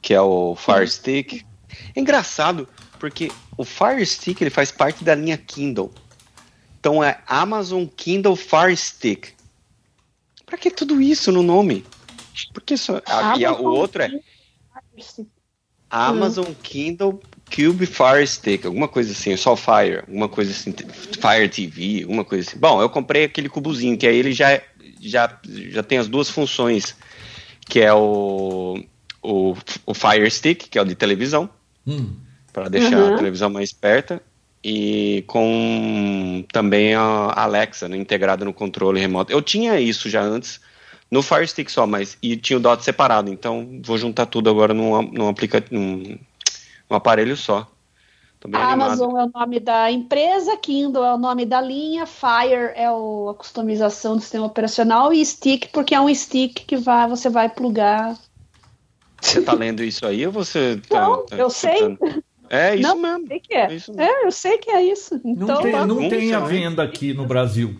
que é o Fire Stick. É engraçado, porque o Fire Stick ele faz parte da linha Kindle. Então é Amazon Kindle Fire Stick. Pra que tudo isso no nome? Porque só, aqui, o outro é Amazon Kindle Cube Fire Stick, alguma coisa assim, só Fire, alguma coisa assim, Fire TV, alguma coisa assim. Bom, eu comprei aquele cubozinho, que aí ele já, já, já tem as duas funções, que é o, o, o Fire Stick, que é o de televisão, hum. para deixar uhum. a televisão mais perto, e com também a Alexa né, integrada no controle remoto. Eu tinha isso já antes, no Fire Stick só, mas e tinha o Dot separado, então vou juntar tudo agora num, num, aplica, num, num aparelho só. Amazon é o nome da empresa, Kindle é o nome da linha, Fire é o, a customização do sistema operacional e Stick porque é um stick que vai, você vai plugar. Você tá lendo isso aí ou você tá, Não, tá, eu sei. É isso não, mesmo. Sei que é. É, mesmo. é, eu sei que é isso. Então, não tem, não tem a venda aqui no Brasil.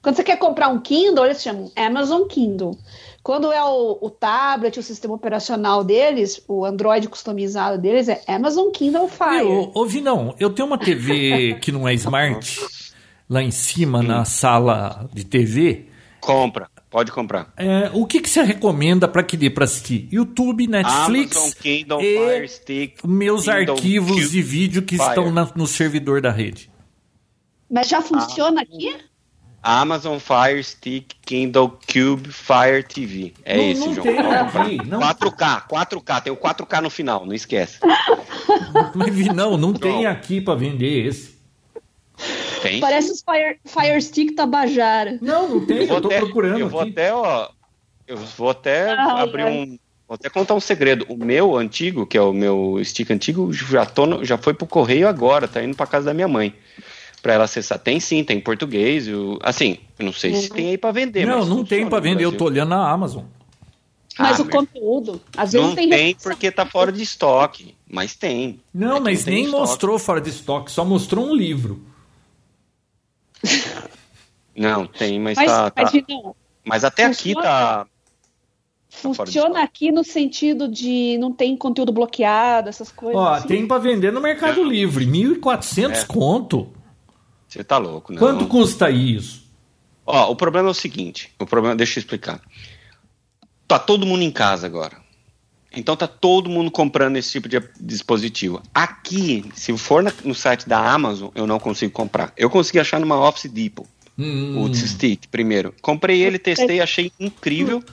Quando você quer comprar um Kindle, eles chamam Amazon Kindle. Quando é o, o tablet, o sistema operacional deles, o Android customizado deles é Amazon Kindle Fire. Eu, ouvi não, eu tenho uma TV que não é smart lá em cima na sala de TV. Compra, pode comprar. É, o que, que você recomenda para que dê para assistir? YouTube, Netflix Amazon, Kindle, e Fire Stick, meus Kindle, arquivos Q, de vídeo que Fire. estão na, no servidor da rede. Mas já funciona ah. aqui? Amazon Fire Stick Kindle Cube Fire TV. É Não- esse, não João. tem aqui, não. 4K, 4K, tem o 4K no final, não esquece. Mas vi- não, não tem aqui pra vender esse. Tem. Parece os Fire, Fire Stick Tabajara. Não, não tem, eu, vou tô até, procurando eu vou aqui. até, ó, eu vou até Ai, abrir ai. um, vou até contar um segredo. O meu antigo, que é o meu stick antigo, já tô no- já foi pro correio agora, tá indo pra casa da minha mãe. Pra ela acessar. Tem sim, tem em português. eu- assim, eu não sei se tem aí pra vender. Não, mas não tem no vender, eu tô olhando na Amazon. Mas Ah, o conteúdo, às vezes Não tem. tem porque tá fora de estoque, mas tem. Não, É mas tem nem estoque. mostrou fora de estoque, só mostrou um livro. Não, tem, mas, Mas, tá, tá- mas, Vinão, Mas até aqui funciona? tá. fora de funciona estoque. aqui no sentido de não tem conteúdo bloqueado, essas coisas. Ó, assim. tem pra vender no Mercado Não. Livre, 1.400 É. conto. Você tá louco, não. Quanto custa isso? Ó, o problema é o seguinte. O problema, deixa eu explicar. Tá todo mundo em casa agora. Então tá todo mundo comprando esse tipo de dispositivo. Aqui, se for na- no site da Amazon, eu não consigo comprar. Eu consegui achar numa Office Depot. Hum, o Stick primeiro. Comprei ele, testei, achei incrível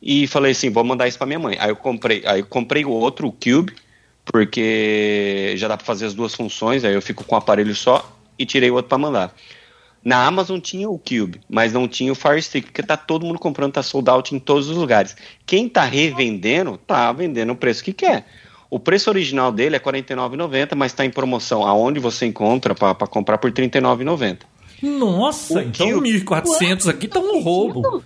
e falei assim, vou mandar isso pra minha mãe. Aí eu comprei, aí eu comprei o outro, o Cube, porque já dá pra fazer as duas funções, aí eu fico com o aparelho só e tirei o outro pra mandar. Na Amazon tinha o Cube, mas não tinha o Fire Stick, porque tá todo mundo comprando, tá sold out em todos os lugares. Quem tá revendendo, tá vendendo o preço que quer. O preço original dele é R$ 49,90, mas tá em promoção. Aonde você encontra pra pra comprar por R$ 39,90. Nossa, O então Cube. 1.400 aqui tá um roubo.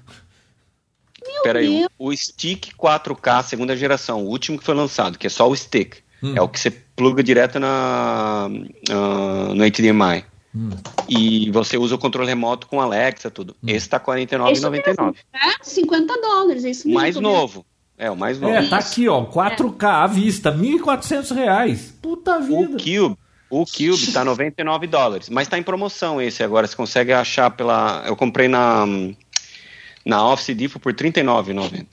Pera aí, Deus. o, o Stick 4K segunda geração, o último que foi lançado, que é só o Stick, Hum. é o que você pluga direto na, ah, no HDMI. Hum. E você usa o controle remoto com Alexa, tudo. Esse tá R$ É isso 49,99. mesmo, é 50 dólares, é isso mesmo. Mais vendo. novo. É, o mais novo. É, tá aqui, ó, 4K à vista, 1.400 reais. Puta O vida. Cube, o Cube tá 99 dólares, mas tá em promoção esse agora. Você consegue achar pela. Eu comprei na na Office Depot por 39,90.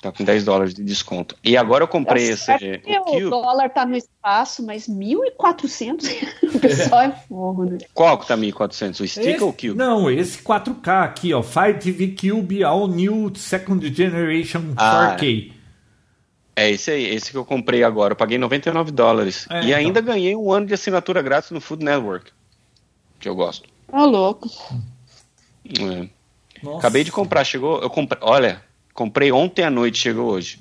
Tá com 10 dólares de desconto. E agora eu comprei Tá esse o o dólar tá no espaço, mas 1.400 o pessoal é fogo, né? Qual que tá 1.400? O Stick Esse- ou o Cube? Não, esse 4K aqui, ó, Fire TV Cube All New Second Generation Ah, 4K. É esse aí, esse que eu comprei agora. Eu paguei 99 dólares. É, e então. ainda ganhei um ano de assinatura grátis no Food Network. Que eu gosto. Tá louco. É. Nossa. Acabei de comprar, chegou. Eu comprei. Olha, comprei ontem à noite, chegou hoje.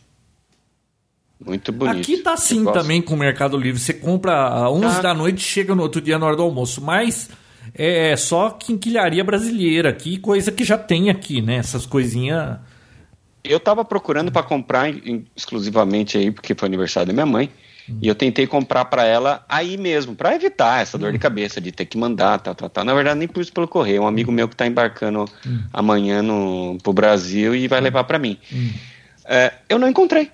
Muito bonito. Aqui tá assim também com o Mercado Livre. Você compra às 11 Tá. da noite chega no outro dia na hora do almoço. Mas é só quinquilharia brasileira aqui, coisa que já tem aqui, né? Essas coisinhas. Eu tava procurando para comprar exclusivamente aí, porque foi aniversário da minha mãe. E eu tentei comprar para ela aí mesmo, para evitar essa dor de cabeça de ter que mandar, tal, tal, tal. Na verdade, nem por isso pelo correio. Um amigo meu que tá embarcando amanhã no, pro Brasil e vai levar para mim. É, eu não encontrei.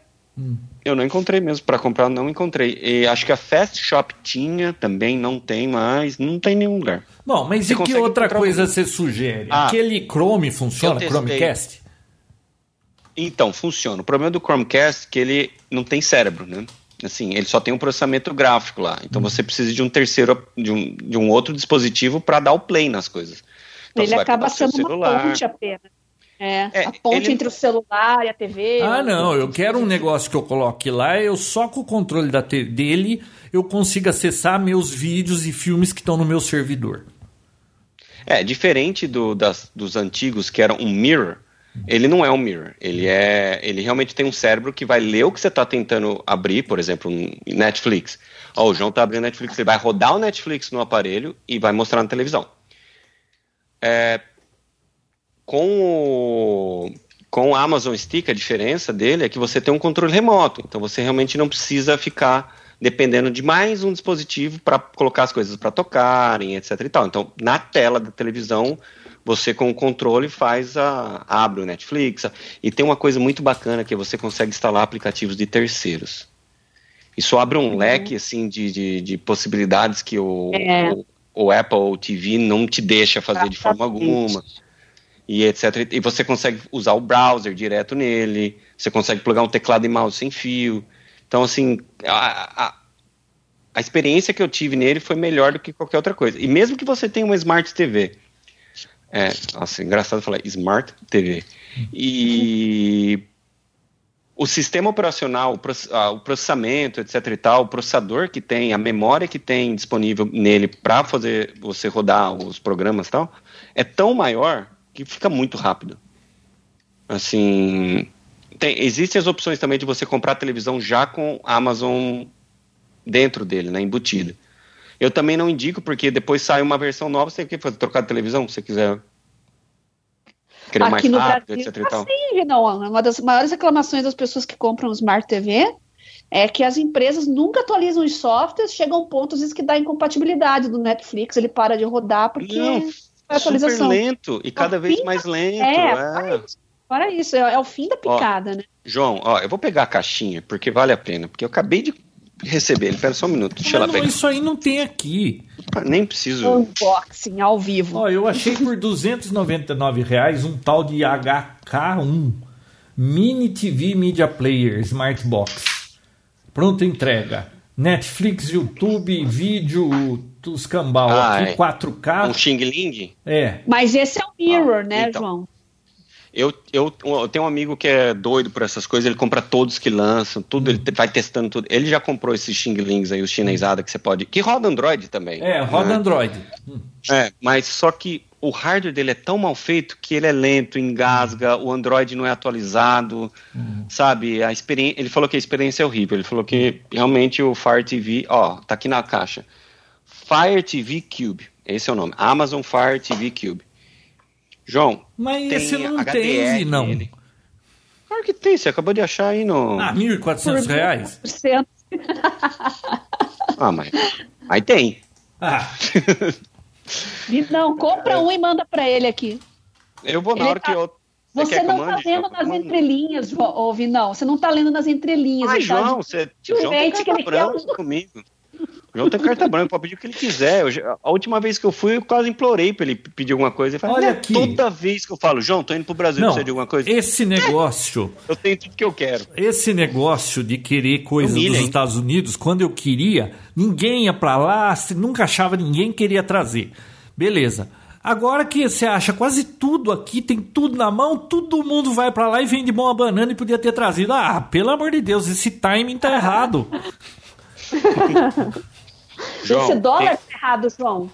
Eu não encontrei mesmo. Para comprar, eu não encontrei. E acho que a Fast Shop tinha, também não tem mais. Não tem em nenhum lugar. Bom, mas Você e que outra coisa um- você sugere? Ah, Aquele Chrome funciona? Chromecast? Então, funciona. O problema do Chromecast é que ele não tem cérebro, né? Assim, ele só tem um processamento gráfico lá. Então você precisa de um terceiro, de um, de um outro dispositivo para dar o play nas coisas. Então, ele acaba sendo uma celular. ponte apenas. É, É, a ponte ele- entre o celular e a TV. Ah, ou- não, eu quero um negócio que eu coloque lá, eu só com o controle da dele eu consigo acessar meus vídeos e filmes que estão no meu servidor. É, diferente do, das, dos antigos que eram um mirror, ele não é um mirror. Ele é, ele realmente tem um cérebro que vai ler o que você está tentando abrir, por exemplo, um Netflix. Ó, o João está abrindo Netflix, ele vai rodar o Netflix no aparelho e vai mostrar na televisão. É, com o com o Amazon Stick, a diferença dele é que você tem um controle remoto. Então você realmente não precisa ficar dependendo de mais um dispositivo para colocar as coisas para tocarem, etc e tal. Então, na tela da televisão, você com o controle faz a abre o Netflix. a- e tem uma coisa muito bacana que você consegue instalar aplicativos de terceiros. Isso abre um leque assim de, de, de possibilidades que o, É. o, o Apple TV não te deixa fazer de forma alguma e etc. E você consegue usar o browser direto nele, você consegue plugar um teclado e mouse sem fio. Então, assim, a, a, a experiência que eu tive nele foi melhor do que qualquer outra coisa. E mesmo que você tenha uma Smart TV, É, nossa, engraçado falar Smart TV. E o sistema operacional, o processamento, etc e tal, o processador que tem, a memória que tem disponível nele para fazer você rodar os programas e tal, é tão maior que fica muito rápido. Assim, tem, existem as opções também de você comprar televisão já com Amazon dentro dele, né, embutida. Eu também não indico, porque depois sai uma versão nova, você tem que fazer, trocar de televisão, se você quiser querer Aqui mais no rápido, Brasil, etc. Tá assim, não, uma das maiores reclamações das pessoas que compram Smart TV é que as empresas nunca atualizam os softwares, chegam a um ponto, às vezes, que dá incompatibilidade do Netflix, ele para de rodar porque não, a atualização. Super lento e cada é vez mais lento. É, é. Para isso, para isso, é, é, o fim da picada, ó, né? João, ó, eu vou pegar a caixinha, porque vale a pena, porque eu acabei de receber ele. Pera só um minuto, deixa ela pegar. Isso aí não tem aqui. Ah, nem preciso. Unboxing ao vivo. Ó, eu achei por 299 reais um tal de HK1 Mini TV Media Player Smart Box. Pronta entrega. Netflix, YouTube, vídeo, dos cambal ah, aqui, é. 4K. Um Xing Ling? É. Mas esse é o Mirror, ah, né, então. João? Eu, eu, eu tenho um amigo que é doido por essas coisas, ele compra todos que lançam, tudo, ele vai testando tudo. Ele já comprou esses Xing Lings aí, os chinesada que você pode. Que roda Android também. É, roda né? Android. É, mas só que o hardware dele é tão mal feito que ele é lento, engasga, o Android não é atualizado, uhum. sabe? A experiência, ele falou que a experiência é horrível. Ele falou que realmente o Fire TV, ó, tá aqui na caixa. Fire TV Cube, esse é o nome. Amazon Fire TV Cube. João, mas tem esse não HDR tem, não. Nele. Claro que tem, você acabou de achar aí no. Ah, 1.400 reais? ah, mas. Aí tem. Ah. não, compra um e manda para ele aqui. Eu vou na ele hora tá... que eu. Você, você não está lendo nas entrelinhas, ouve não. Você não está lendo nas entrelinhas. Ah, João, você. João tem carta branca comigo. O João tem carta branca, pode pedir o que ele quiser. Eu, a última vez que eu fui, eu quase implorei pra ele pedir alguma coisa. Ele fala, Olha aqui. Toda vez que eu falo, João, tô indo pro Brasil, Não, precisa de alguma coisa. Esse negócio. eu tenho tudo que eu quero. Esse negócio de querer coisas Humilha, dos hein? Estados Unidos, quando eu queria, ninguém ia pra lá, nunca achava ninguém queria trazer. Beleza. Agora que você acha quase tudo aqui, tem tudo na mão, todo mundo vai para lá e vende uma banana e podia ter trazido. Ah, pelo amor de Deus, esse timing tá errado. João, Esse dólar tem... tá errado, João.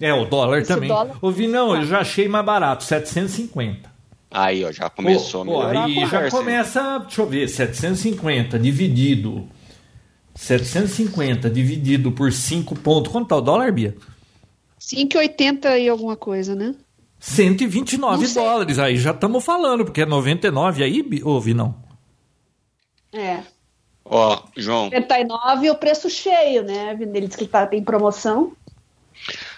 É, o dólar Esse também. Dólar... Ouvi, não, eu já achei mais barato, 750. Aí, ó, já começou oh, a melhorar Aí já começa, deixa eu ver, 750 dividido. 750 dividido por 5 pontos. Quanto tá o dólar, Bia? 5,80 e alguma coisa, né? 129 dólares. Aí já estamos falando, porque é 99 aí, ouve, não? É. Ó, João. 79 o preço cheio, né? Ele diz que tá, tem promoção.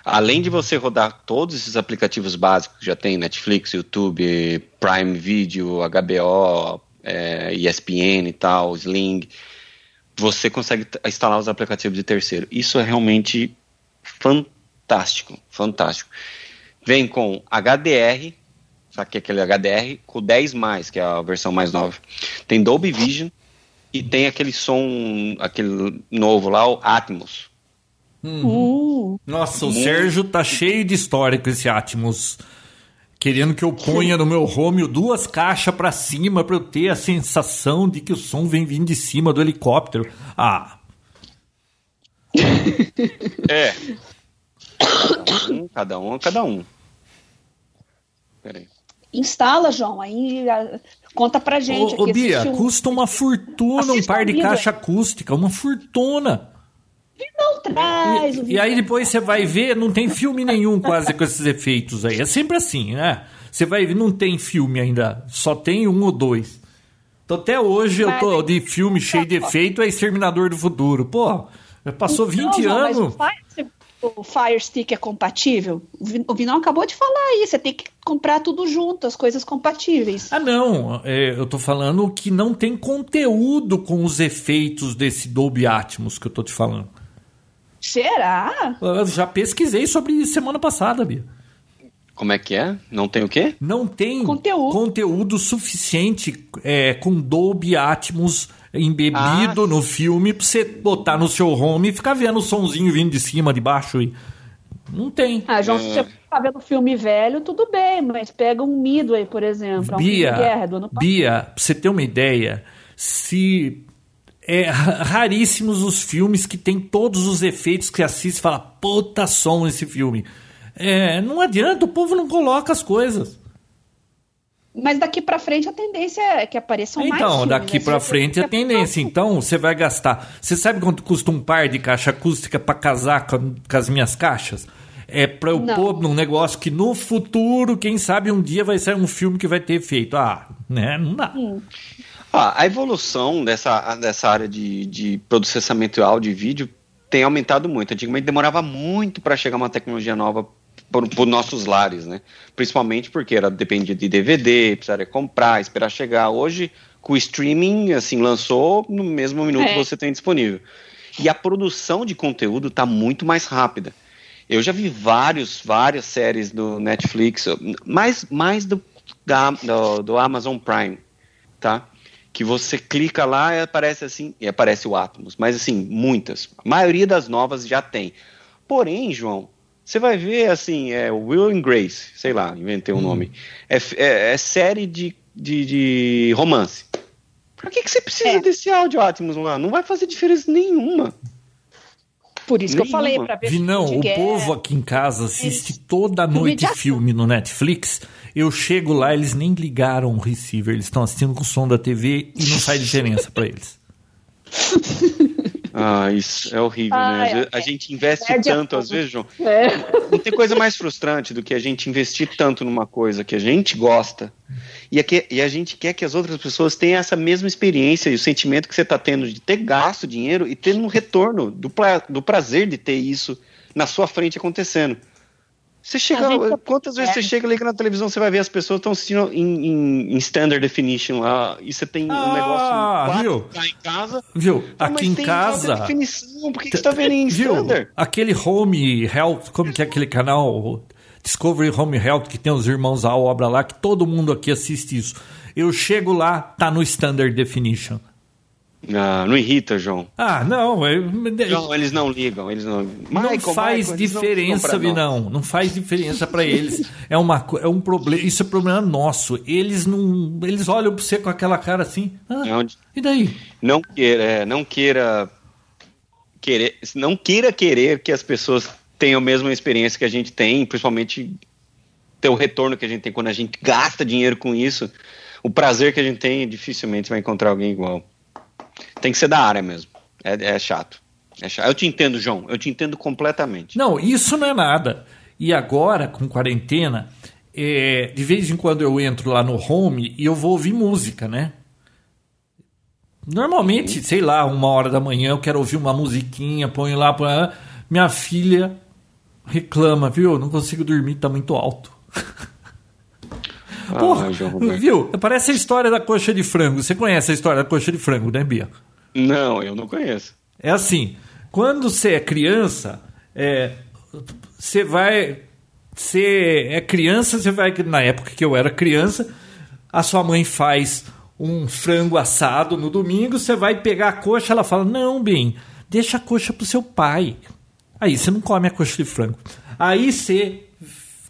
Além de você rodar todos esses aplicativos básicos, já tem Netflix, YouTube, Prime Video, HBO, é, ESPN e tal, Sling, você consegue instalar os aplicativos de terceiro. Isso é realmente fantástico, fantástico. Vem com HDR, sabe que é aquele HDR, com 10 mais, que é a versão mais nova. Tem Dolby Vision, e tem aquele som, aquele novo lá, o Atmos. Uhum. Uh. Nossa, o Sérgio tá cheio de história com esse Atmos. Querendo que eu ponha no meu home duas caixas para cima para eu ter a sensação de que o som vem vindo de cima do helicóptero. Ah. É. Cada um, cada um, cada um. Peraí. Instala, João, aí Conta pra gente. Ô, ô Bia, custa uma fortuna um par de caixa acústica, uma fortuna. Não traz. E, e aí depois você vai ver, não tem filme nenhum quase com esses efeitos aí. É sempre assim, né? Você vai ver, não tem filme ainda, só tem um ou dois. Então até hoje eu tô de filme cheio de efeito, é Exterminador do Futuro. Pô, passou 20 não, anos o Fire Stick é compatível? O Vinão acabou de falar aí, você tem que comprar tudo junto, as coisas compatíveis. Ah, não. É, eu tô falando que não tem conteúdo com os efeitos desse Dolby Atmos que eu tô te falando. Será? Eu já pesquisei sobre isso semana passada, Bia. Como é que é? Não tem o quê? Não tem conteúdo, conteúdo suficiente é, com Dolby Atmos embebido ah, no filme pra você botar no seu home e ficar vendo o sonzinho vindo de cima, de baixo. E... Não tem. Ah, João, se É. você tá vendo filme velho, tudo bem, mas pega um Midway, por exemplo. é um filme Bia, de guerra do ano passado. Bia, pra você ter uma ideia, se é ra- raríssimos os filmes que tem todos os efeitos que assiste e fala, puta som esse filme. É, não adianta, o povo não coloca as coisas. Mas daqui pra frente a tendência é que apareçam mais Então, daqui né? pra Se frente você- a tendência. Então, você vai gastar. Você sabe quanto custa um par de caixa acústica pra casar com, com as minhas caixas? É pra eu Não. pôr num negócio que no futuro, quem sabe um dia vai sair um filme que vai ter efeito. Ah, né? Não dá. Ah, a evolução dessa, dessa área de, de processamento áudio e vídeo tem aumentado muito. Antigamente demorava muito para chegar uma tecnologia nova para os nossos lares, né? Principalmente porque era dependia de DVD, precisaria comprar, esperar chegar. Hoje, com o streaming, assim, lançou no mesmo minuto É. que você tem disponível. E a produção de conteúdo está muito mais rápida. Eu já vi vários, várias séries do Netflix, mais, mais do, da, do, do Amazon Prime, tá? Que você clica lá e aparece assim, e aparece o Atmos, mas assim, muitas. A maioria das novas já tem. Porém, João, você vai ver assim, é Will and Grace, sei lá, inventei um nome. É, é- é série de, de, de romance. Pra que, que você precisa É. desse áudio Atmos lá? Não vai fazer diferença nenhuma. Por isso que eu Nenhuma. falei, pra ver Vinão, o guerra. povo aqui em casa assiste Eles- toda noite de ação. filme no Netflix. Eu chego lá, eles nem ligaram o receiver, eles estão assistindo com o som da TV e não faz diferença pra eles. Ah, isso é horrível, Ah, né? É. A gente investe a tanto, forma. às vezes, João. É. Não tem coisa mais frustrante do que a gente investir tanto numa coisa que a gente gosta e a, que- e a gente quer que as outras pessoas tenham essa mesma experiência e o sentimento que você está tendo de ter gasto dinheiro e ter um retorno do, pra- do prazer de ter isso na sua frente acontecendo. Você chega, gente- quantas vezes é. você chega liga na televisão, você vai ver as pessoas estão assistindo em, em- em standard definition lá e você tem um Ah, negócio viu? 4K em casa. Viu? Ah, Aqui mas em tem casa. definição, por que, que você tá vendo em Viu? standard? Aquele Home Health, como que é aquele canal Discovery Home Health que tem os irmãos à obra lá, que todo mundo aqui assiste isso. Eu chego lá, tá no Standard Definition. Ah, não irrita, João. Ah, não, eu- Não, eles não ligam, eles não. não Michael, faz Michael, não diferença, nós. Vinão. Não faz diferença pra eles. É uma é um problema, isso é problema nosso. Eles não, eles olham pra você com aquela cara assim. Ah, É onde- e daí? Não queira, é, não queira querer, não queira querer que as pessoas tenham a mesma experiência que a gente tem, principalmente ter o retorno que a gente tem quando a gente gasta dinheiro com isso. O prazer que a gente tem, dificilmente vai encontrar alguém igual. Tem que ser da área mesmo. É, é chato. É chato. Eu te entendo, João. Eu te entendo completamente. Não, isso não é nada. E agora, com quarentena, é, de vez em quando eu entro lá no home e eu vou ouvir música, né? Normalmente, sei lá, uma hora da manhã eu quero ouvir uma musiquinha, ponho lá, põe lá. Minha filha reclama, viu? Não consigo dormir, tá muito alto. Ah, Porra, viu? Parece a história da coxa de frango. Você conhece a história da coxa de frango, né, Bia? Não, eu não conheço. É assim, quando você é criança, é, você vai. Você é criança, você vai. Na época que eu era criança, a sua mãe faz um frango assado no domingo, você vai pegar a coxa, ela fala: Não, bem, deixa a coxa pro seu pai. Aí você não come a coxa de frango. Aí você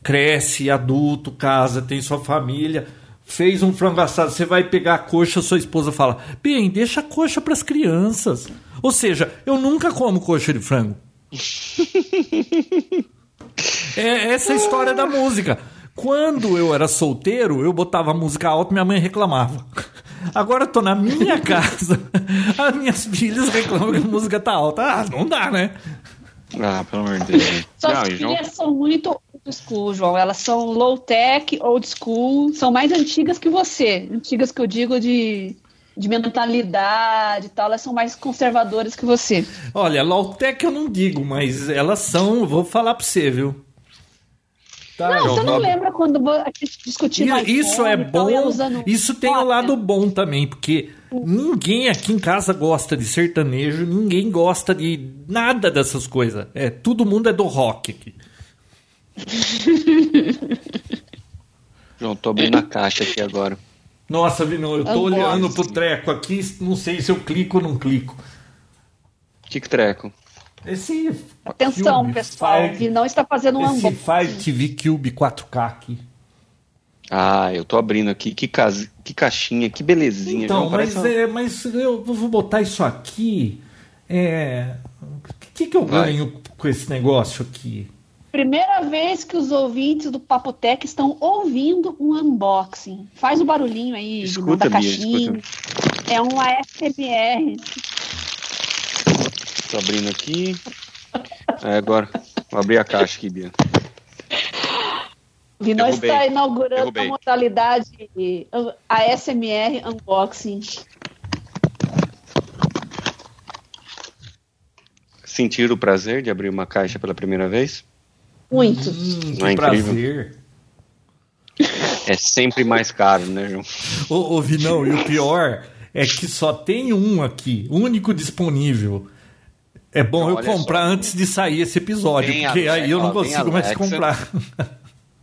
cresce, adulto, casa, tem sua família, fez um frango assado, você vai pegar a coxa, sua esposa fala: "Bem, deixa a coxa para as crianças". Ou seja, eu nunca como coxa de frango. é essa é a história da música. Quando eu era solteiro, eu botava a música alta e minha mãe reclamava. Agora eu tô na minha casa, as minhas filhas reclamam que a música tá alta. Ah, não dá, né? Ah, pelo amor de Deus. Suas Não, filhas são muito old school, João. Elas são low-tech, old school. São mais antigas que você. Antigas que eu digo de, de mentalidade e tal. Elas são mais conservadoras que você. Olha, Lautec eu não digo, mas elas são, vou falar pra você, viu? Tá, Não, você não Bob? lembra quando a gente discutiu Isso é bom, isso tem o lado bom também, porque ninguém aqui em casa gosta de sertanejo, ninguém gosta de nada dessas coisas. É, todo mundo é do rock aqui. João, tô abrindo a caixa aqui agora. Nossa, Vino, eu tô Unboxing. olhando pro treco aqui, não sei se eu clico ou não clico. Que que treco? Esse Atenção, Cube pessoal. Fire- Vinão está fazendo um Esse unboxing. Fire TV Cube 4K aqui. Ah, eu tô abrindo aqui. Que, cas... que caixinha, que belezinha. Então, João. mas, uma- é, mas eu vou botar isso aqui. É, o que, que eu Vai. ganho com esse negócio aqui? Primeira vez que os ouvintes do Papotec estão ouvindo um unboxing. Faz o barulhinho aí, Escuta, da caixinha. É um ASMR. Tô abrindo aqui. É, agora. Vou abrir a caixa aqui, Bia. Vinão Derrubei. está inaugurando Derrubei. a modalidade ASMR unboxing. Sentir o prazer de abrir uma caixa pela primeira vez? Muito. Hum, que é incrível? prazer. É sempre mais caro, né, João? Ô, ô, Vinão, e o pior é que só tem um aqui, único disponível. É bom Não, eu comprar só. antes de sair esse episódio, Tem porque a- aí eu não ó, consigo mais Alexa. comprar.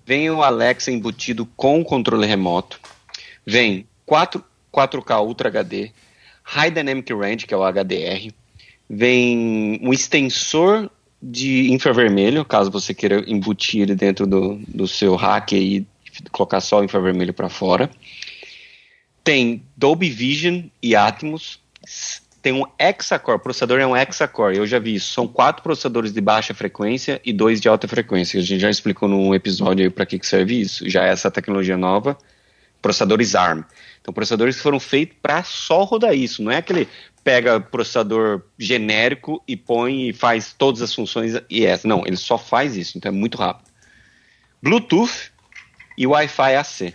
Vem o Alexa embutido com controle remoto. Vem 4, 4K Ultra HD, High Dynamic Range, que é o HDR. Vem um extensor de infravermelho, caso você queira embutir ele dentro do, do seu hack e colocar só o infravermelho para fora. Tem Dolby Vision e Atmos. Tem um hexacore, o processador é um hexacore, eu já vi isso. São quatro processadores de baixa frequência e dois de alta frequência. A gente já explicou num episódio para que, que serve isso. Já é essa tecnologia nova, processadores ARM. Então, processadores que foram feitos para só rodar isso. Não é aquele pega processador genérico e põe e faz todas as funções e essa. Não, ele só faz isso, então é muito rápido. Bluetooth e Wi-Fi AC.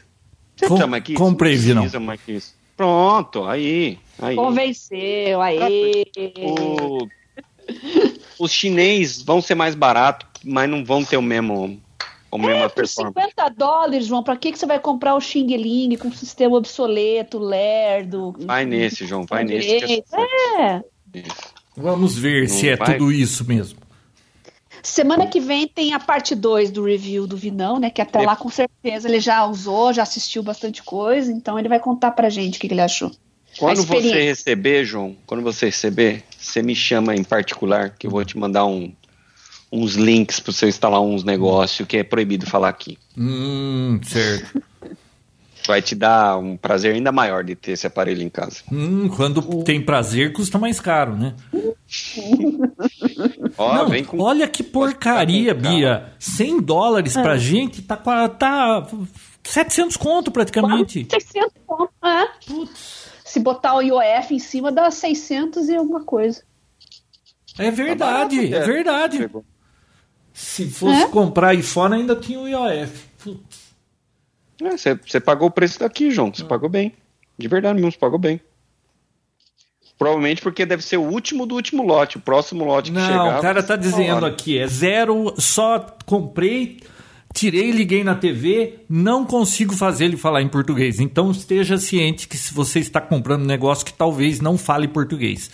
Você Com- precisa mais que isso? comprei, Não precisa mais que isso. Pronto, aí. aí. Convenceu, aí. O- os chinês vão ser mais baratos, mas não vão ter o mesmo, o mesmo É, Por performance. 50 dólares, João, pra que, que você vai comprar o Xing Ling com sistema obsoleto, lerdo? Vai nesse, João, vai nesse. que é direito? É. Vamos ver Não se é vai? tudo isso mesmo. Semana que vem tem a parte 2 do review do Vinão, né? Que até É. lá com certeza ele já usou, já assistiu bastante coisa, então ele vai contar pra gente o que, que ele achou. Quando você receber, João, quando você receber, você me chama em particular, que eu vou te mandar um- uns links para você instalar uns negócios que é proibido falar aqui. Hum, certo. Vai te dar um prazer ainda maior de ter esse aparelho em casa. Hum, quando tem prazer, custa mais caro, né? Ó, Não, vem com olha que porcaria. Bia. 100 dólares pra Ah. gente tá, tá 700 conto praticamente. 600 pontos, é. Putz, Se botar o IOF em cima, dá 600 e alguma coisa. é verdade, barato, é é. verdade. Pegou. Se fosse É? comprar iPhone, ainda tinha o IOF. É, Você você pagou o preço daqui, João. Você pagou bem. De verdade mesmo, você pagou bem. Provavelmente porque deve ser o último do último lote. O próximo lote que Não, chegar. o cara tá você dizendo fala. aqui, é zero, só comprei, tirei, liguei na TV, não consigo fazer ele falar em português. Então esteja ciente que se você está comprando um negócio que talvez não fale português.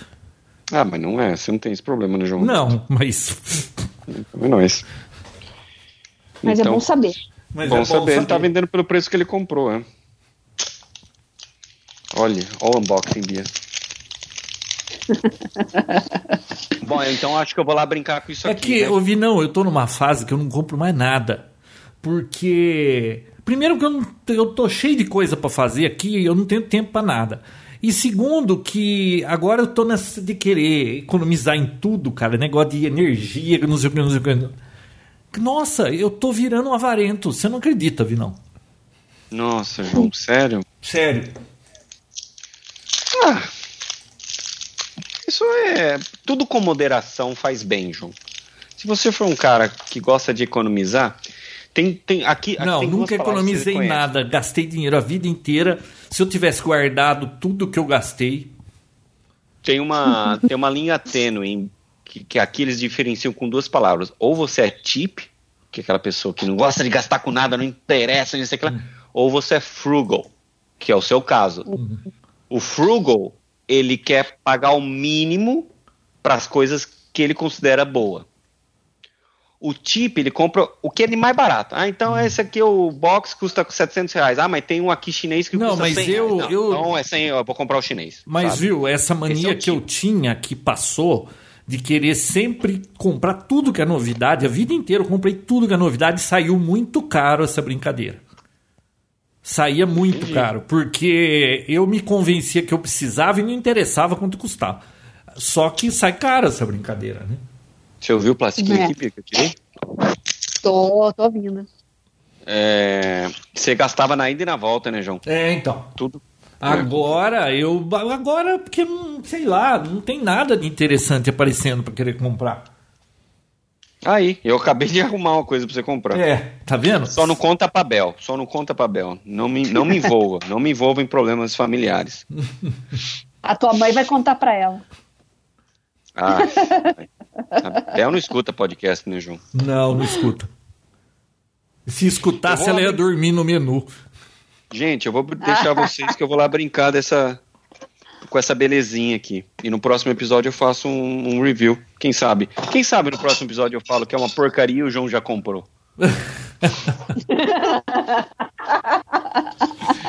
Ah, mas não é. Você não tem esse problema, né, João? Não, mas. Também não é esse. Mas é bom saber. mas bom é saber. Ele tá vendendo pelo preço que ele comprou, é. Olha, olha o unboxing, Bia. Bom, então acho que eu vou lá brincar com isso É aqui. que, né? eu vi, não, eu tô numa fase que eu não compro mais nada. Porque. Primeiro que eu, não, eu tô cheio de coisa pra fazer aqui e eu não tenho tempo pra nada. E segundo, que agora eu tô nessa de querer economizar em tudo, cara. Negócio de energia, não sei o que, não sei o que. Nossa, eu tô virando um avarento. Você não acredita, Vinão? Nossa, João, sério? Sério. Ah, isso é. Tudo com moderação faz bem, João. Se você for um cara que gosta de economizar, tem, tem aqui. Não, tem nunca economizei nada. Gastei dinheiro a vida inteira. Se eu tivesse guardado tudo que eu gastei. Tem uma, tem uma linha tênue que, que aqui eles diferenciam com duas palavras. Ou você é cheap, que é aquela pessoa que não gosta de gastar com nada, não interessa, não sei o que lá. Ou você é frugal, que é o seu caso. O frugal, ele quer pagar o mínimo para as coisas que ele considera boa. O cheap, ele compra o que é de mais barato. Ah, então esse aqui, o box custa 700 reais. Ah, mas tem um aqui chinês que Não, custa mas 100 eu- reais. Não, eu- Então é 100, eu vou comprar o chinês. Mas sabe? viu, essa é mania o que eu tipo. tinha que passou, de querer sempre comprar tudo que é novidade. A vida inteira eu comprei tudo que é novidade e saiu muito caro essa brincadeira. Saía muito Entendi. caro, porque eu me convencia que eu precisava e não interessava quanto custava. Só que sai caro essa brincadeira, né? Você ouviu o plastiquinho é. aqui, que eu tirei? Tô, tô ouvindo. É, você gastava na ida e na volta, né, João? É, então. Tudo. Agora, eu. Agora, porque, sei lá, não tem nada de interessante aparecendo para querer comprar. Aí, eu acabei de arrumar uma coisa pra você comprar. É, tá vendo? Só não conta pra Bel, só não conta pra Bel. Não me, não me envolva, não me envolva em problemas familiares. A tua mãe vai contar pra ela. Ah, a Bel não escuta podcast, né, João? Não, não escuta. Se escutasse, ela ia dormir no menu. Gente, eu vou deixar vocês que eu vou lá brincar dessa com essa belezinha aqui. E no próximo episódio eu faço um, um, review. Quem sabe? Quem sabe no próximo episódio eu falo que é uma porcaria e o João já comprou.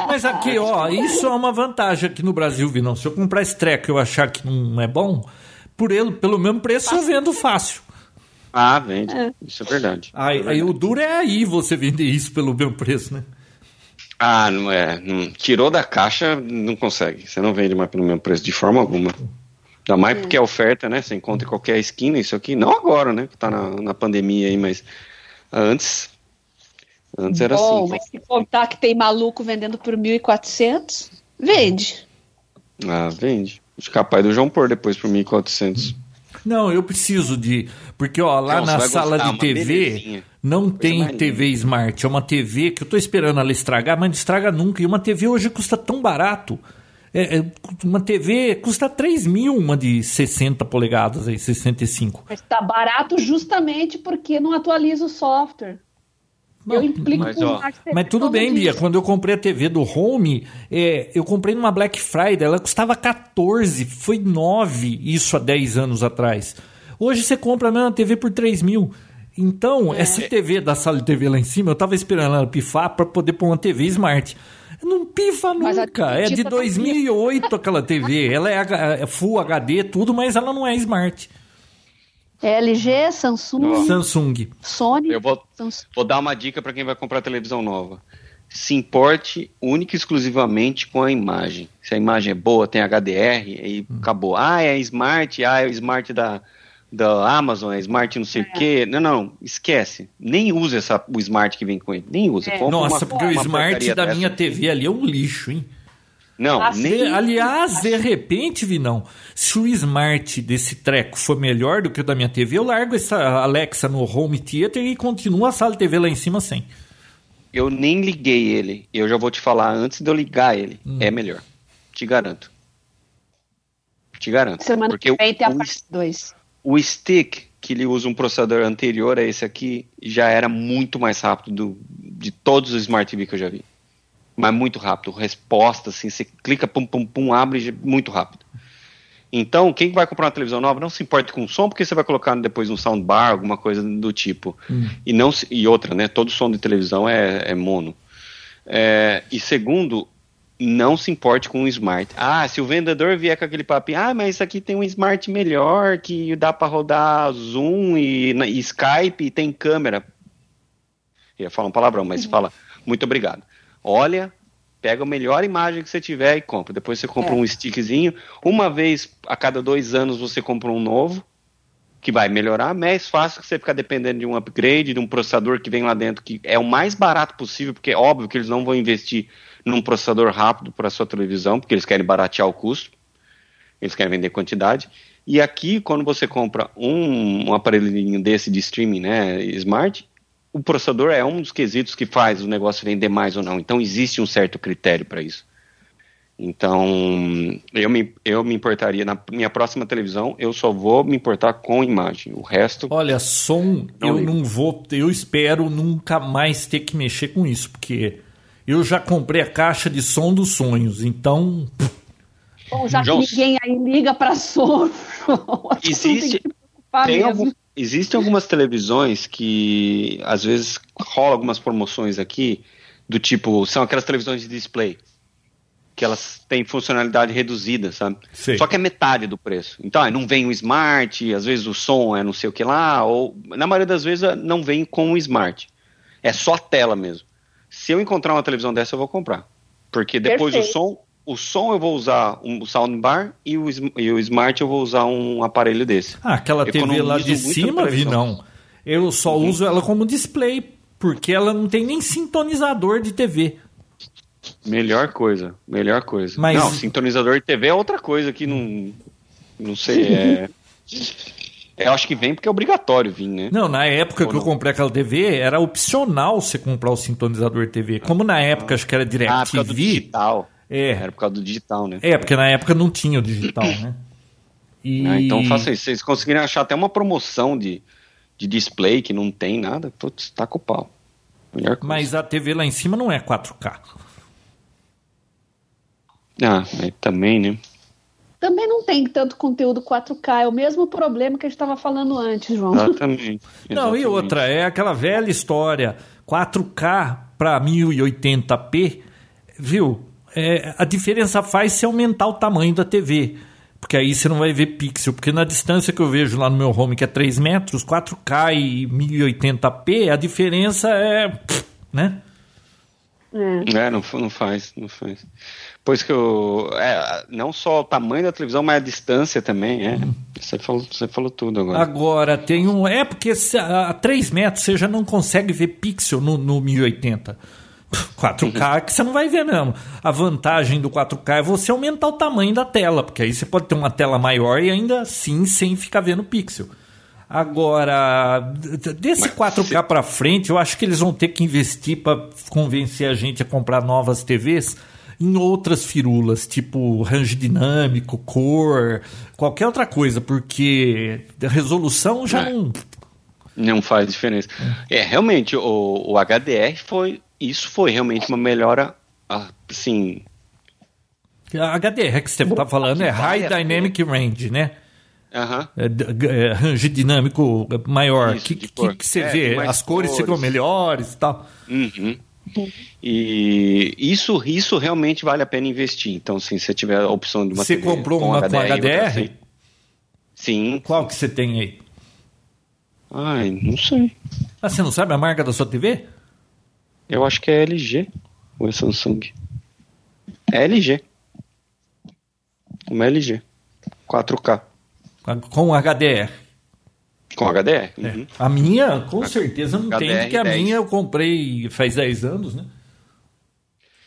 Mas aqui, ó, isso é uma vantagem aqui no Brasil, Vinão. Se eu comprar esse treco e eu achar que não é bom, por ele, pelo mesmo preço eu vendo fácil. Ah, vende. É. Isso é verdade. Aí, é aí o duro é aí você vender isso pelo mesmo preço, né? Ah, não é. Não, tirou da caixa, não consegue. Você não vende mais pelo mesmo preço de forma alguma. Ainda mais porque é oferta, né? Você encontra em qualquer esquina isso aqui. Não agora, né? Que tá na, na pandemia aí, mas antes. Antes era Bom, assim. Mas se contar que tem maluco vendendo por 1.400, vende. Ah, vende. Os capaz do João pôr depois por 1.400. Não, eu preciso de. Porque, ó, lá na sala de TV não tem TV Smart. É uma TV que eu tô esperando ela estragar, mas não estraga nunca. E uma TV hoje custa tão barato. É, é, uma TV custa 3 mil, uma de 60 polegadas, aí, 65. Mas tá barato justamente porque não atualiza o software. Eu implico mas, ó, mas tudo bem, Bia. Quando eu comprei a TV do Home, é, eu comprei numa Black Friday, ela custava 14, foi 9 isso há 10 anos atrás. Hoje você compra a mesma TV por 3 mil. Então, é. essa TV da sala de TV lá em cima, eu tava esperando ela pifar para poder pôr uma TV Smart. Não pifa nunca. É de 2008 tá aquela TV. Ela é, é Full HD, tudo, mas ela não é Smart. É LG, Samsung. Samsung. Sony. Eu vou, Samsung. vou dar uma dica para quem vai comprar televisão nova. Se importe única e exclusivamente com a imagem. Se a imagem é boa, tem HDR, aí hum. acabou. Ah, é Smart, ah, é o Smart da, da Amazon, é Smart não sei o é. quê. Não, não, esquece. Nem usa essa, o Smart que vem com ele. Nem usa. É. Nossa, uma, porque uma o Smart da dessa. minha TV ali é um lixo, hein? Não, nem... Aliás, de repente, Vinão, se o Smart desse treco for melhor do que o da minha TV, eu largo essa Alexa no Home Theater e continuo a sala de TV lá em cima sem. Eu nem liguei ele. Eu já vou te falar antes de eu ligar ele. Hum. É melhor. Te garanto. Te garanto. Semana porque que vem tem a parte 2. O stick, que ele usa um processador anterior a esse aqui, já era muito mais rápido do, de todos os Smart TV que eu já vi. Mas muito rápido. Resposta, assim, você clica, pum, pum, pum, abre muito rápido. Então, quem vai comprar uma televisão nova não se importe com o som, porque você vai colocar depois um soundbar, alguma coisa do tipo. Hum. E, não, e outra, né? Todo som de televisão é, é mono. É, e segundo, não se importe com o smart. Ah, se o vendedor vier com aquele papinho, ah, mas isso aqui tem um smart melhor, que dá para rodar Zoom e, e, Skype e tem câmera. Eu ia falar um palavrão, mas uhum. fala, muito obrigado. Olha, pega a melhor imagem que você tiver e compra. Depois você compra é. um stickzinho. Uma vez a cada dois anos você compra um novo, que vai melhorar. Mais fácil que você ficar dependendo de um upgrade, de um processador que vem lá dentro, que é o mais barato possível, porque é óbvio que eles não vão investir num processador rápido para sua televisão, porque eles querem baratear o custo, eles querem vender quantidade. E aqui, quando você compra um, um aparelhinho desse de streaming, né, smart, o processador é um dos quesitos que faz o negócio vender mais ou não. Então existe um certo critério para isso. Então, eu me, eu me importaria, na minha próxima televisão, eu só vou me importar com imagem. O resto. Olha, som, não eu ligo. não vou. Eu espero nunca mais ter que mexer com isso, porque eu já comprei a caixa de som dos sonhos, então. Bom, já que ninguém aí liga para som, existe. Tem algum, existem algumas televisões que às vezes rola algumas promoções aqui do tipo são aquelas televisões de display que elas têm funcionalidade reduzida, sabe? Sei. Só que é metade do preço. Então, ah, não vem o smart, às vezes o som é não sei o que lá, ou na maioria das vezes não vem com o smart. É só a tela mesmo. Se eu encontrar uma televisão dessa, eu vou comprar. Porque depois Perfeito. o som, o som eu vou usar um soundbar e o, e o smart eu vou usar um aparelho desse. Ah, aquela TV lá de cima, vi não. Eu só Uhum. uso ela como display, porque ela não tem nem sintonizador de TV. Melhor coisa, melhor coisa. Mas- Não, sintonizador de TV é outra coisa que não. Não sei, é. Eu acho que vem porque é obrigatório vir, né? Não, na época Ou que eu não? comprei aquela TV, era opcional você comprar o sintonizador de TV. Como na época acho que era Ah, do DirecTV. digital. É, Era por causa do digital, né? é, porque na época não tinha o digital, né? E... Ah, então faça isso. Se vocês conseguirem achar até uma promoção de, de display que não tem nada, putz, tá com o pau. Melhor coisa. Mas a TV lá em cima não é 4K. Ah, mas também, né? Também não tem tanto conteúdo 4K, é o mesmo problema que a gente estava falando antes, João. Exatamente. Não, e Exatamente. outra, é aquela velha história. 4K para 1080p, viu? É, a diferença faz se aumentar o tamanho da TV. Porque aí você não vai ver pixel. Porque na distância que eu vejo lá no meu home, que é 3 metros, 4K e 1080p, a diferença é. pff, né? É, não, não faz, não faz. Pois que eu. É, não só o tamanho da televisão, mas a distância também, é. Você, falou, você falou tudo agora. Agora tem um. É porque a 3 metros você já não consegue ver pixel no, no 1080. 4K que você não vai ver mesmo. A vantagem do 4K é você aumentar o tamanho da tela, porque aí você pode ter uma tela maior e ainda assim sem ficar vendo pixel. Agora, desse 4K para frente, eu acho que eles vão ter que investir para convencer a gente a comprar novas TVs em outras firulas, tipo range dinâmico, cor, qualquer outra coisa, porque a resolução já É. não. Não faz diferença. É, realmente, o, o HDR foi. Isso foi realmente uma melhora, ah, assim. A HDR que você está falando é High várias Dynamic Range, né? Aham. É, é, range dinâmico maior. Isso, que, que, que você É, vê? As cores, cores. ficam melhores e tal. Uhum. E isso, isso realmente vale a pena investir. Então, se você tiver a opção de uma Você TV comprou uma com HDR? sem- Sim. Qual que você tem aí? Ai, não sei. Ah, você não sabe a marca da sua TV? Eu acho que é LG ou é Samsung. É LG. Uma LG. 4K. Com HDR. Com HDR. É. Uhum. A minha, com certeza, não tem, HDR porque a 10. minha eu comprei faz 10 anos, né?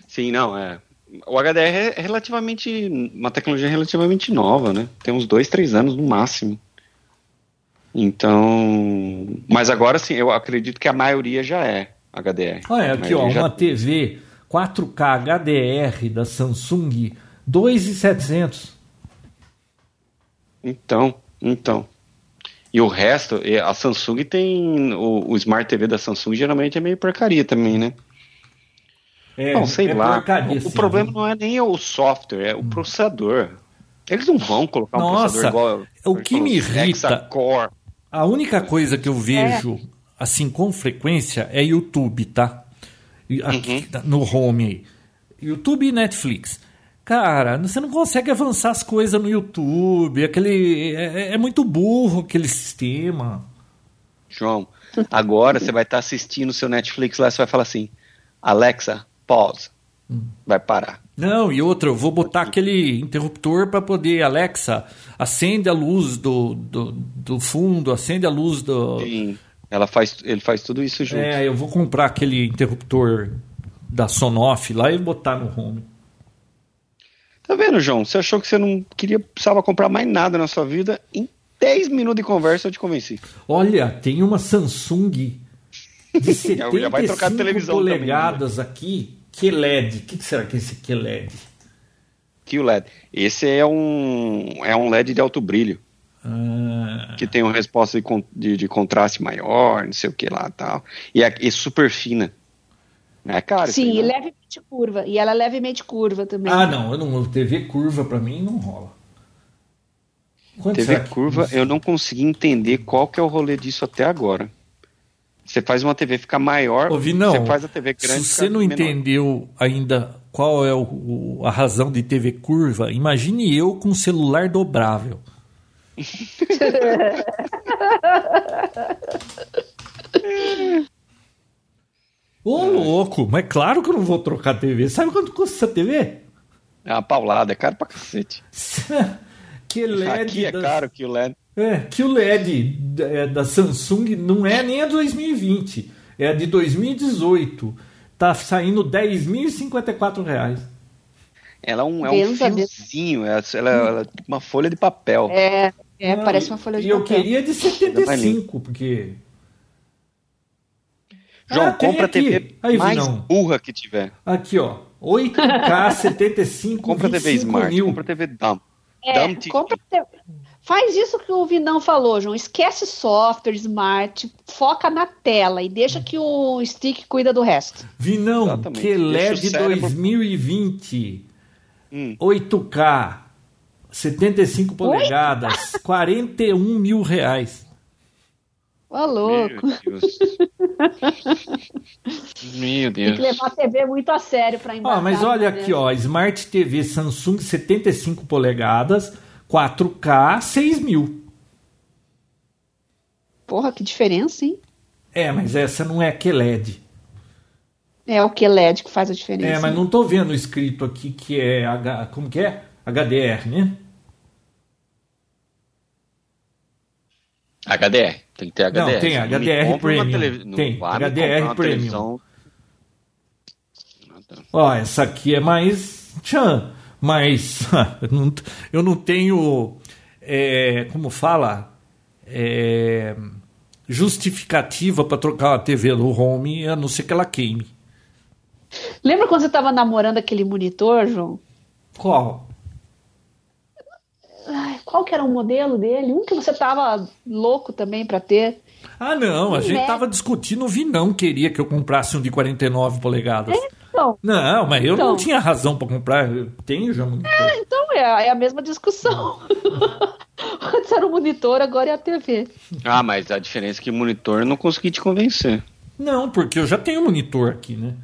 Sim, não, é. O HDR é relativamente. uma tecnologia relativamente nova, né? Tem uns dois, três anos no máximo. Então. Mas agora sim, eu acredito que a maioria já é HDR. Olha aqui, ó, já- uma TV 4K HDR da Samsung, 2,700. Então, então. E o resto, a Samsung tem. O, o Smart TV da Samsung geralmente é meio porcaria também, né? É, não, sei é lá. porcaria, o, o sim, problema viu? não é nem o software, é o processador. Eles não vão colocar um Nossa, processador igual. o que me irrita- Hexa-core. A única coisa que eu vejo, assim, com frequência é YouTube, tá? Aqui, no home aí. YouTube e Netflix. Cara, você não consegue avançar as coisas no YouTube. Aquele. É, é muito burro aquele sistema. João, agora você vai estar assistindo o seu Netflix lá, você vai falar assim: Alexa, pause. Hum. Vai parar. Não, e outra, eu vou botar aquele interruptor para poder, Alexa, acende a luz do, do, do fundo, acende a luz do. Sim, ela faz, ele faz tudo isso junto. É, eu vou comprar aquele interruptor da Sonoff lá e botar no home. Tá vendo, João? Você achou que você não queria, precisava comprar mais nada na sua vida? Em 10 minutos de conversa eu te convenci. Olha, tem uma Samsung de Já- já vai trocar 75 de televisão também, né? polegadas aqui, QLED. O que, que será que é esse? Que o LED. Esse é um, é um LED de alto brilho, Ah, que tem uma resposta de, de, de contraste maior, não sei o que lá tal. E é, e super fina. É caro. isso Sim, e levemente curva. E ela é levemente curva também. ah, não, eu não, TV curva pra mim não rola. Quanto TV curva, custa? eu não consegui entender qual que é o rolê disso até agora. Você faz uma TV ficar maior, Ouvi, não. você faz a TV grande. Se você não menor. entendeu ainda qual é o- o- a razão de TV curva, imagine eu com um celular dobrável. Ô, louco, mas claro que eu não vou trocar a TV. Sabe quanto custa essa TV? É uma paulada, é caro pra cacete. que LED. Aqui é das- caro que o LED. É, que o LED da, é, Samsung não é nem a 2020, é a de 2018. Tá saindo 10.054 reais. Ela é um, é um fiozinho, ela, ela, ela é uma folha de papel. É, é Ah, parece uma folha de E eu papel. queria de 75, porque. João, Ah, compra a aqui. TV Aí, mais Vinão. burra que tiver. Aqui, ó. 8K 75 Compra TV 25 Smart, mil. compra TV Dumb. É, Dumb compra te- Faz isso que o Vinão falou, João. Esquece software, smart, foca na tela e deixa que o stick cuida do resto. Vinão, Exatamente. que LED cérebro- 2020. Hum. 8K 75 polegadas, 41 mil reais. Ô, louco. Meu Deus. Meu Tem que levar a TV muito a sério pra Ó, embarcar. mas olha né? aqui, ó, Smart TV Samsung 75 polegadas, 4K, 6 mil. Porra, que diferença, hein? É, mas essa não é QLED. É o que LED que faz a diferença. É, mas não tô vendo escrito aqui que é H, como que é? HDR, né? HDR. Tem que ter HDR. Não, tem HDR Premium. não Tem, HDR Premium. televisão- Ah, tá. Ó, essa aqui é mais tchan, mas eu não, eu não tenho, é, como fala, é, justificativa para trocar uma TV do home, a não ser que ela queime. Lembra quando você tava namorando aquele monitor, João? Qual? Qual que era o modelo dele? Um que você tava louco também pra ter. Ah, não, a Né? gente tava discutindo, o Vinão queria que eu comprasse um de 49 polegadas. Então, Não, mas eu não Então. tinha razão para comprar, eu tenho já monitor. então é, a- é a mesma discussão. Antes era o monitor, agora é a TV. Ah, mas a diferença é que o monitor eu não consegui te convencer. Não, porque eu já tenho monitor aqui, né?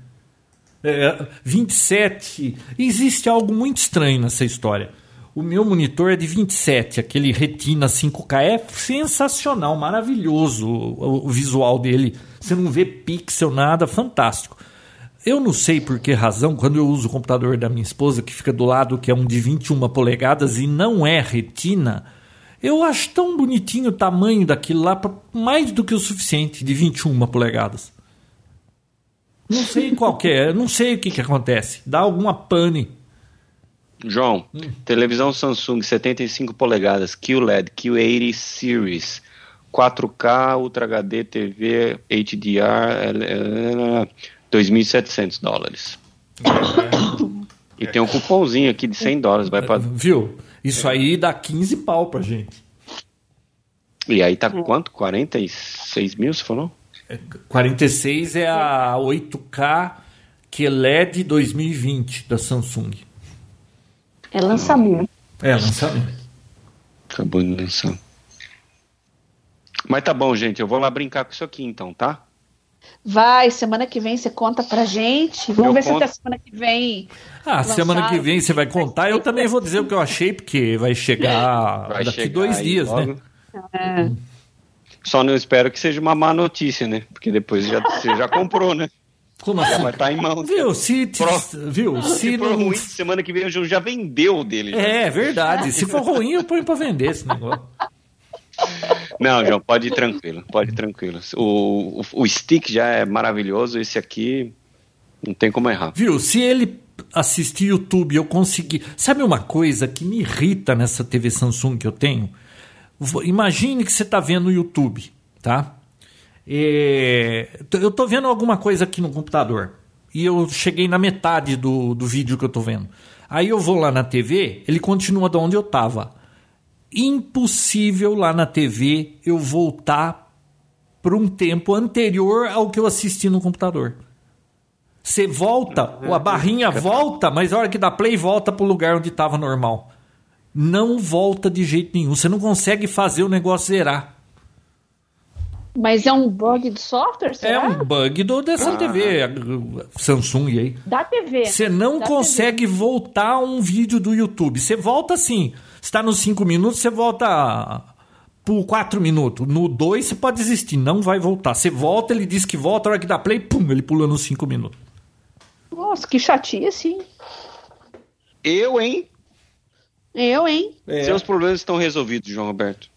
É, 27. Existe algo muito estranho nessa história. O meu monitor é de 27, aquele Retina 5K. É sensacional, maravilhoso o, o visual dele. Você não vê pixel, nada, fantástico. Eu não sei por que razão, quando eu uso o computador da minha esposa, que fica do lado, que é um de 21 polegadas e não é retina, eu acho tão bonitinho o tamanho daquilo lá, mais do que o suficiente, de 21 polegadas. Não sei qual é, não sei o que, que acontece. Dá alguma pane. João, Hum. televisão Samsung 75 polegadas, QLED, Q80 Series, 4K, Ultra HD, TV, HDR, eh, 2.700 dólares. E tem um cupomzinho aqui de 100 dólares, vai pra... Viu? Isso aí dá 15 pau pra gente. E aí tá quanto? 46 mil, você falou? 46 é a 8K QLED 2020 da Samsung. É lançamento. É, lançamento. Acabou de lançar. Mas tá bom, gente, eu vou lá brincar com isso aqui então, tá? Vai, semana que vem você conta pra gente. Vamos Eu ver se conto. até semana que vem. Ah, Lançaram. semana que vem você vai contar. Eu também vou dizer o que eu achei, porque vai chegar Vai daqui chegar dois dias, logo. né? É. Só não espero que seja uma má notícia, né? Porque depois já, você já comprou, né? Como Já assim? vai estar em mãos. Viu? Se, Pro- viu? Se Se for não. ruim, semana que vem o João já vendeu dele. já. É verdade. Se for ruim, eu ponho pra vender esse negócio. Não, João, pode ir tranquilo, pode ir tranquilo. O, o, o stick já é maravilhoso, esse aqui não tem como errar. Viu? Se ele assistir YouTube, eu conseguir. Sabe uma coisa que me irrita nessa TV Samsung que eu tenho? Imagine que você está vendo o YouTube, tá? Eu tô vendo alguma coisa aqui no computador e eu cheguei na metade do, do vídeo que eu tô vendo. Aí eu vou lá na TV, ele continua de onde eu tava. Impossível lá na TV eu voltar para um tempo anterior ao que eu assisti no computador. Você volta, a barrinha volta, mas a hora que dá play, volta pro lugar onde estava normal. Não volta de jeito nenhum. Você não consegue fazer o negócio zerar. Mas é um bug de software, É será? um bug do, dessa Ah. TV, Samsung aí. Da TV. Você não Da consegue voltar um vídeo do YouTube. Você volta assim. Está nos 5 minutos, você volta por 4 minutos. No 2 você pode desistir, não vai voltar. Você volta, ele diz que volta, a hora que dá play, pum, ele pula nos 5 minutos. TV. Nossa, que chatice, hein? Eu, hein? Eu, hein? Seus problemas estão resolvidos, João Roberto.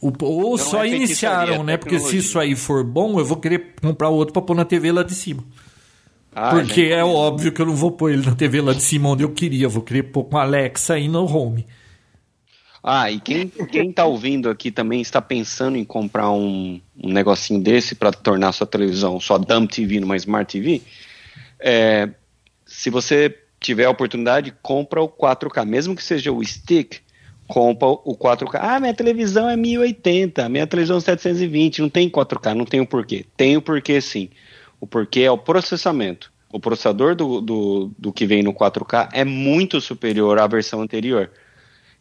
O- ou Não só é iniciaram, né? Porque se isso aí for bom, eu vou querer comprar outro pra pôr na TV lá de cima. Ah, Porque gente. é óbvio que eu não vou pôr ele na TV lá de cima onde eu queria. Eu vou querer pôr com a Alexa aí no home. Ah, e quem, quem tá ouvindo aqui também está pensando em comprar um, um negocinho desse para tornar sua televisão, sua dumb TV numa Smart TV, é, se você tiver a oportunidade, compra o 4K, mesmo que seja o stick, compra o 4K. Ah, minha televisão é 1080, minha televisão é 720, não tem 4K, não tem o porquê. Tem o porquê sim. O porquê é o processamento. O processador do, do, do que vem no 4K é muito superior à versão anterior.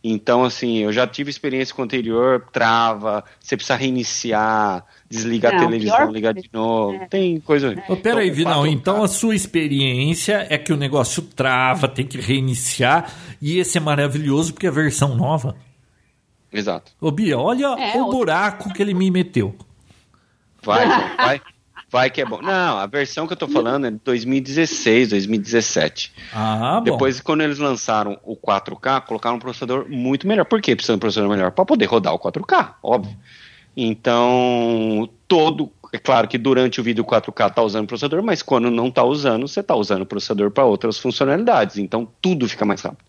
Então, assim, eu já tive experiência com o anterior, trava, você precisa reiniciar, desligar Não, a televisão, pior ligar de novo, tem coisa... Ô, peraí, Então, o Vinal, 4K então a sua experiência é que o negócio trava, tem que reiniciar, e esse é maravilhoso porque é a versão nova. Exato. Ô, Bia, olha É, o buraco que ele me meteu. Vai, vai, vai que é bom. Não, a versão que eu tô falando é de 2016, 2017. Ah, bom. Depois, quando eles lançaram o 4K, colocaram um processador muito melhor. Por que precisa de um processador melhor? Para poder rodar o 4K, óbvio. Então, todo. É claro que durante o vídeo 4K tá usando o processador, mas quando não tá usando, você tá usando o processador para outras funcionalidades. Então, tudo fica mais rápido.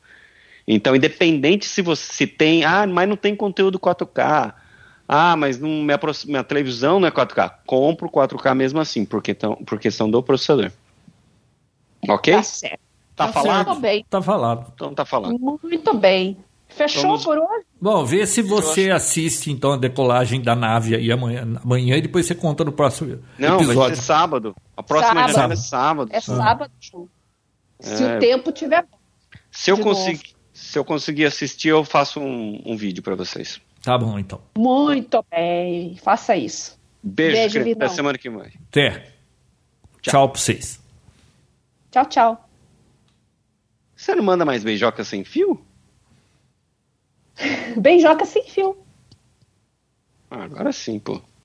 Então, independente se você se tem. Ah, mas não tem conteúdo 4K. Ah, mas não, minha, minha televisão não é 4K. Compro o 4K mesmo assim, porque tão, por questão do processador. Ok? Tá certo. Tá, Tá falado? Muito bem. Tá falado. Então tá falado. Muito bem. Fechou Vamos- por hoje? Bom, vê se você assiste então a decolagem da nave aí amanhã, amanhã e depois você conta no próximo Não, vai episódio. ser sábado. A próxima Sábado. janela é sábado. É sábado. Se É. o tempo tiver bom. Se eu, conseguir, se eu conseguir assistir, eu faço um, um vídeo pra vocês. Tá bom, então. Muito bem. Faça isso. Beijo, Beijo, querido. Até semana que vem. Até. Tchau pra vocês. Tchau, tchau. Você não manda mais beijoca sem fio? Beijoca sem fio. Ah, agora sim, pô.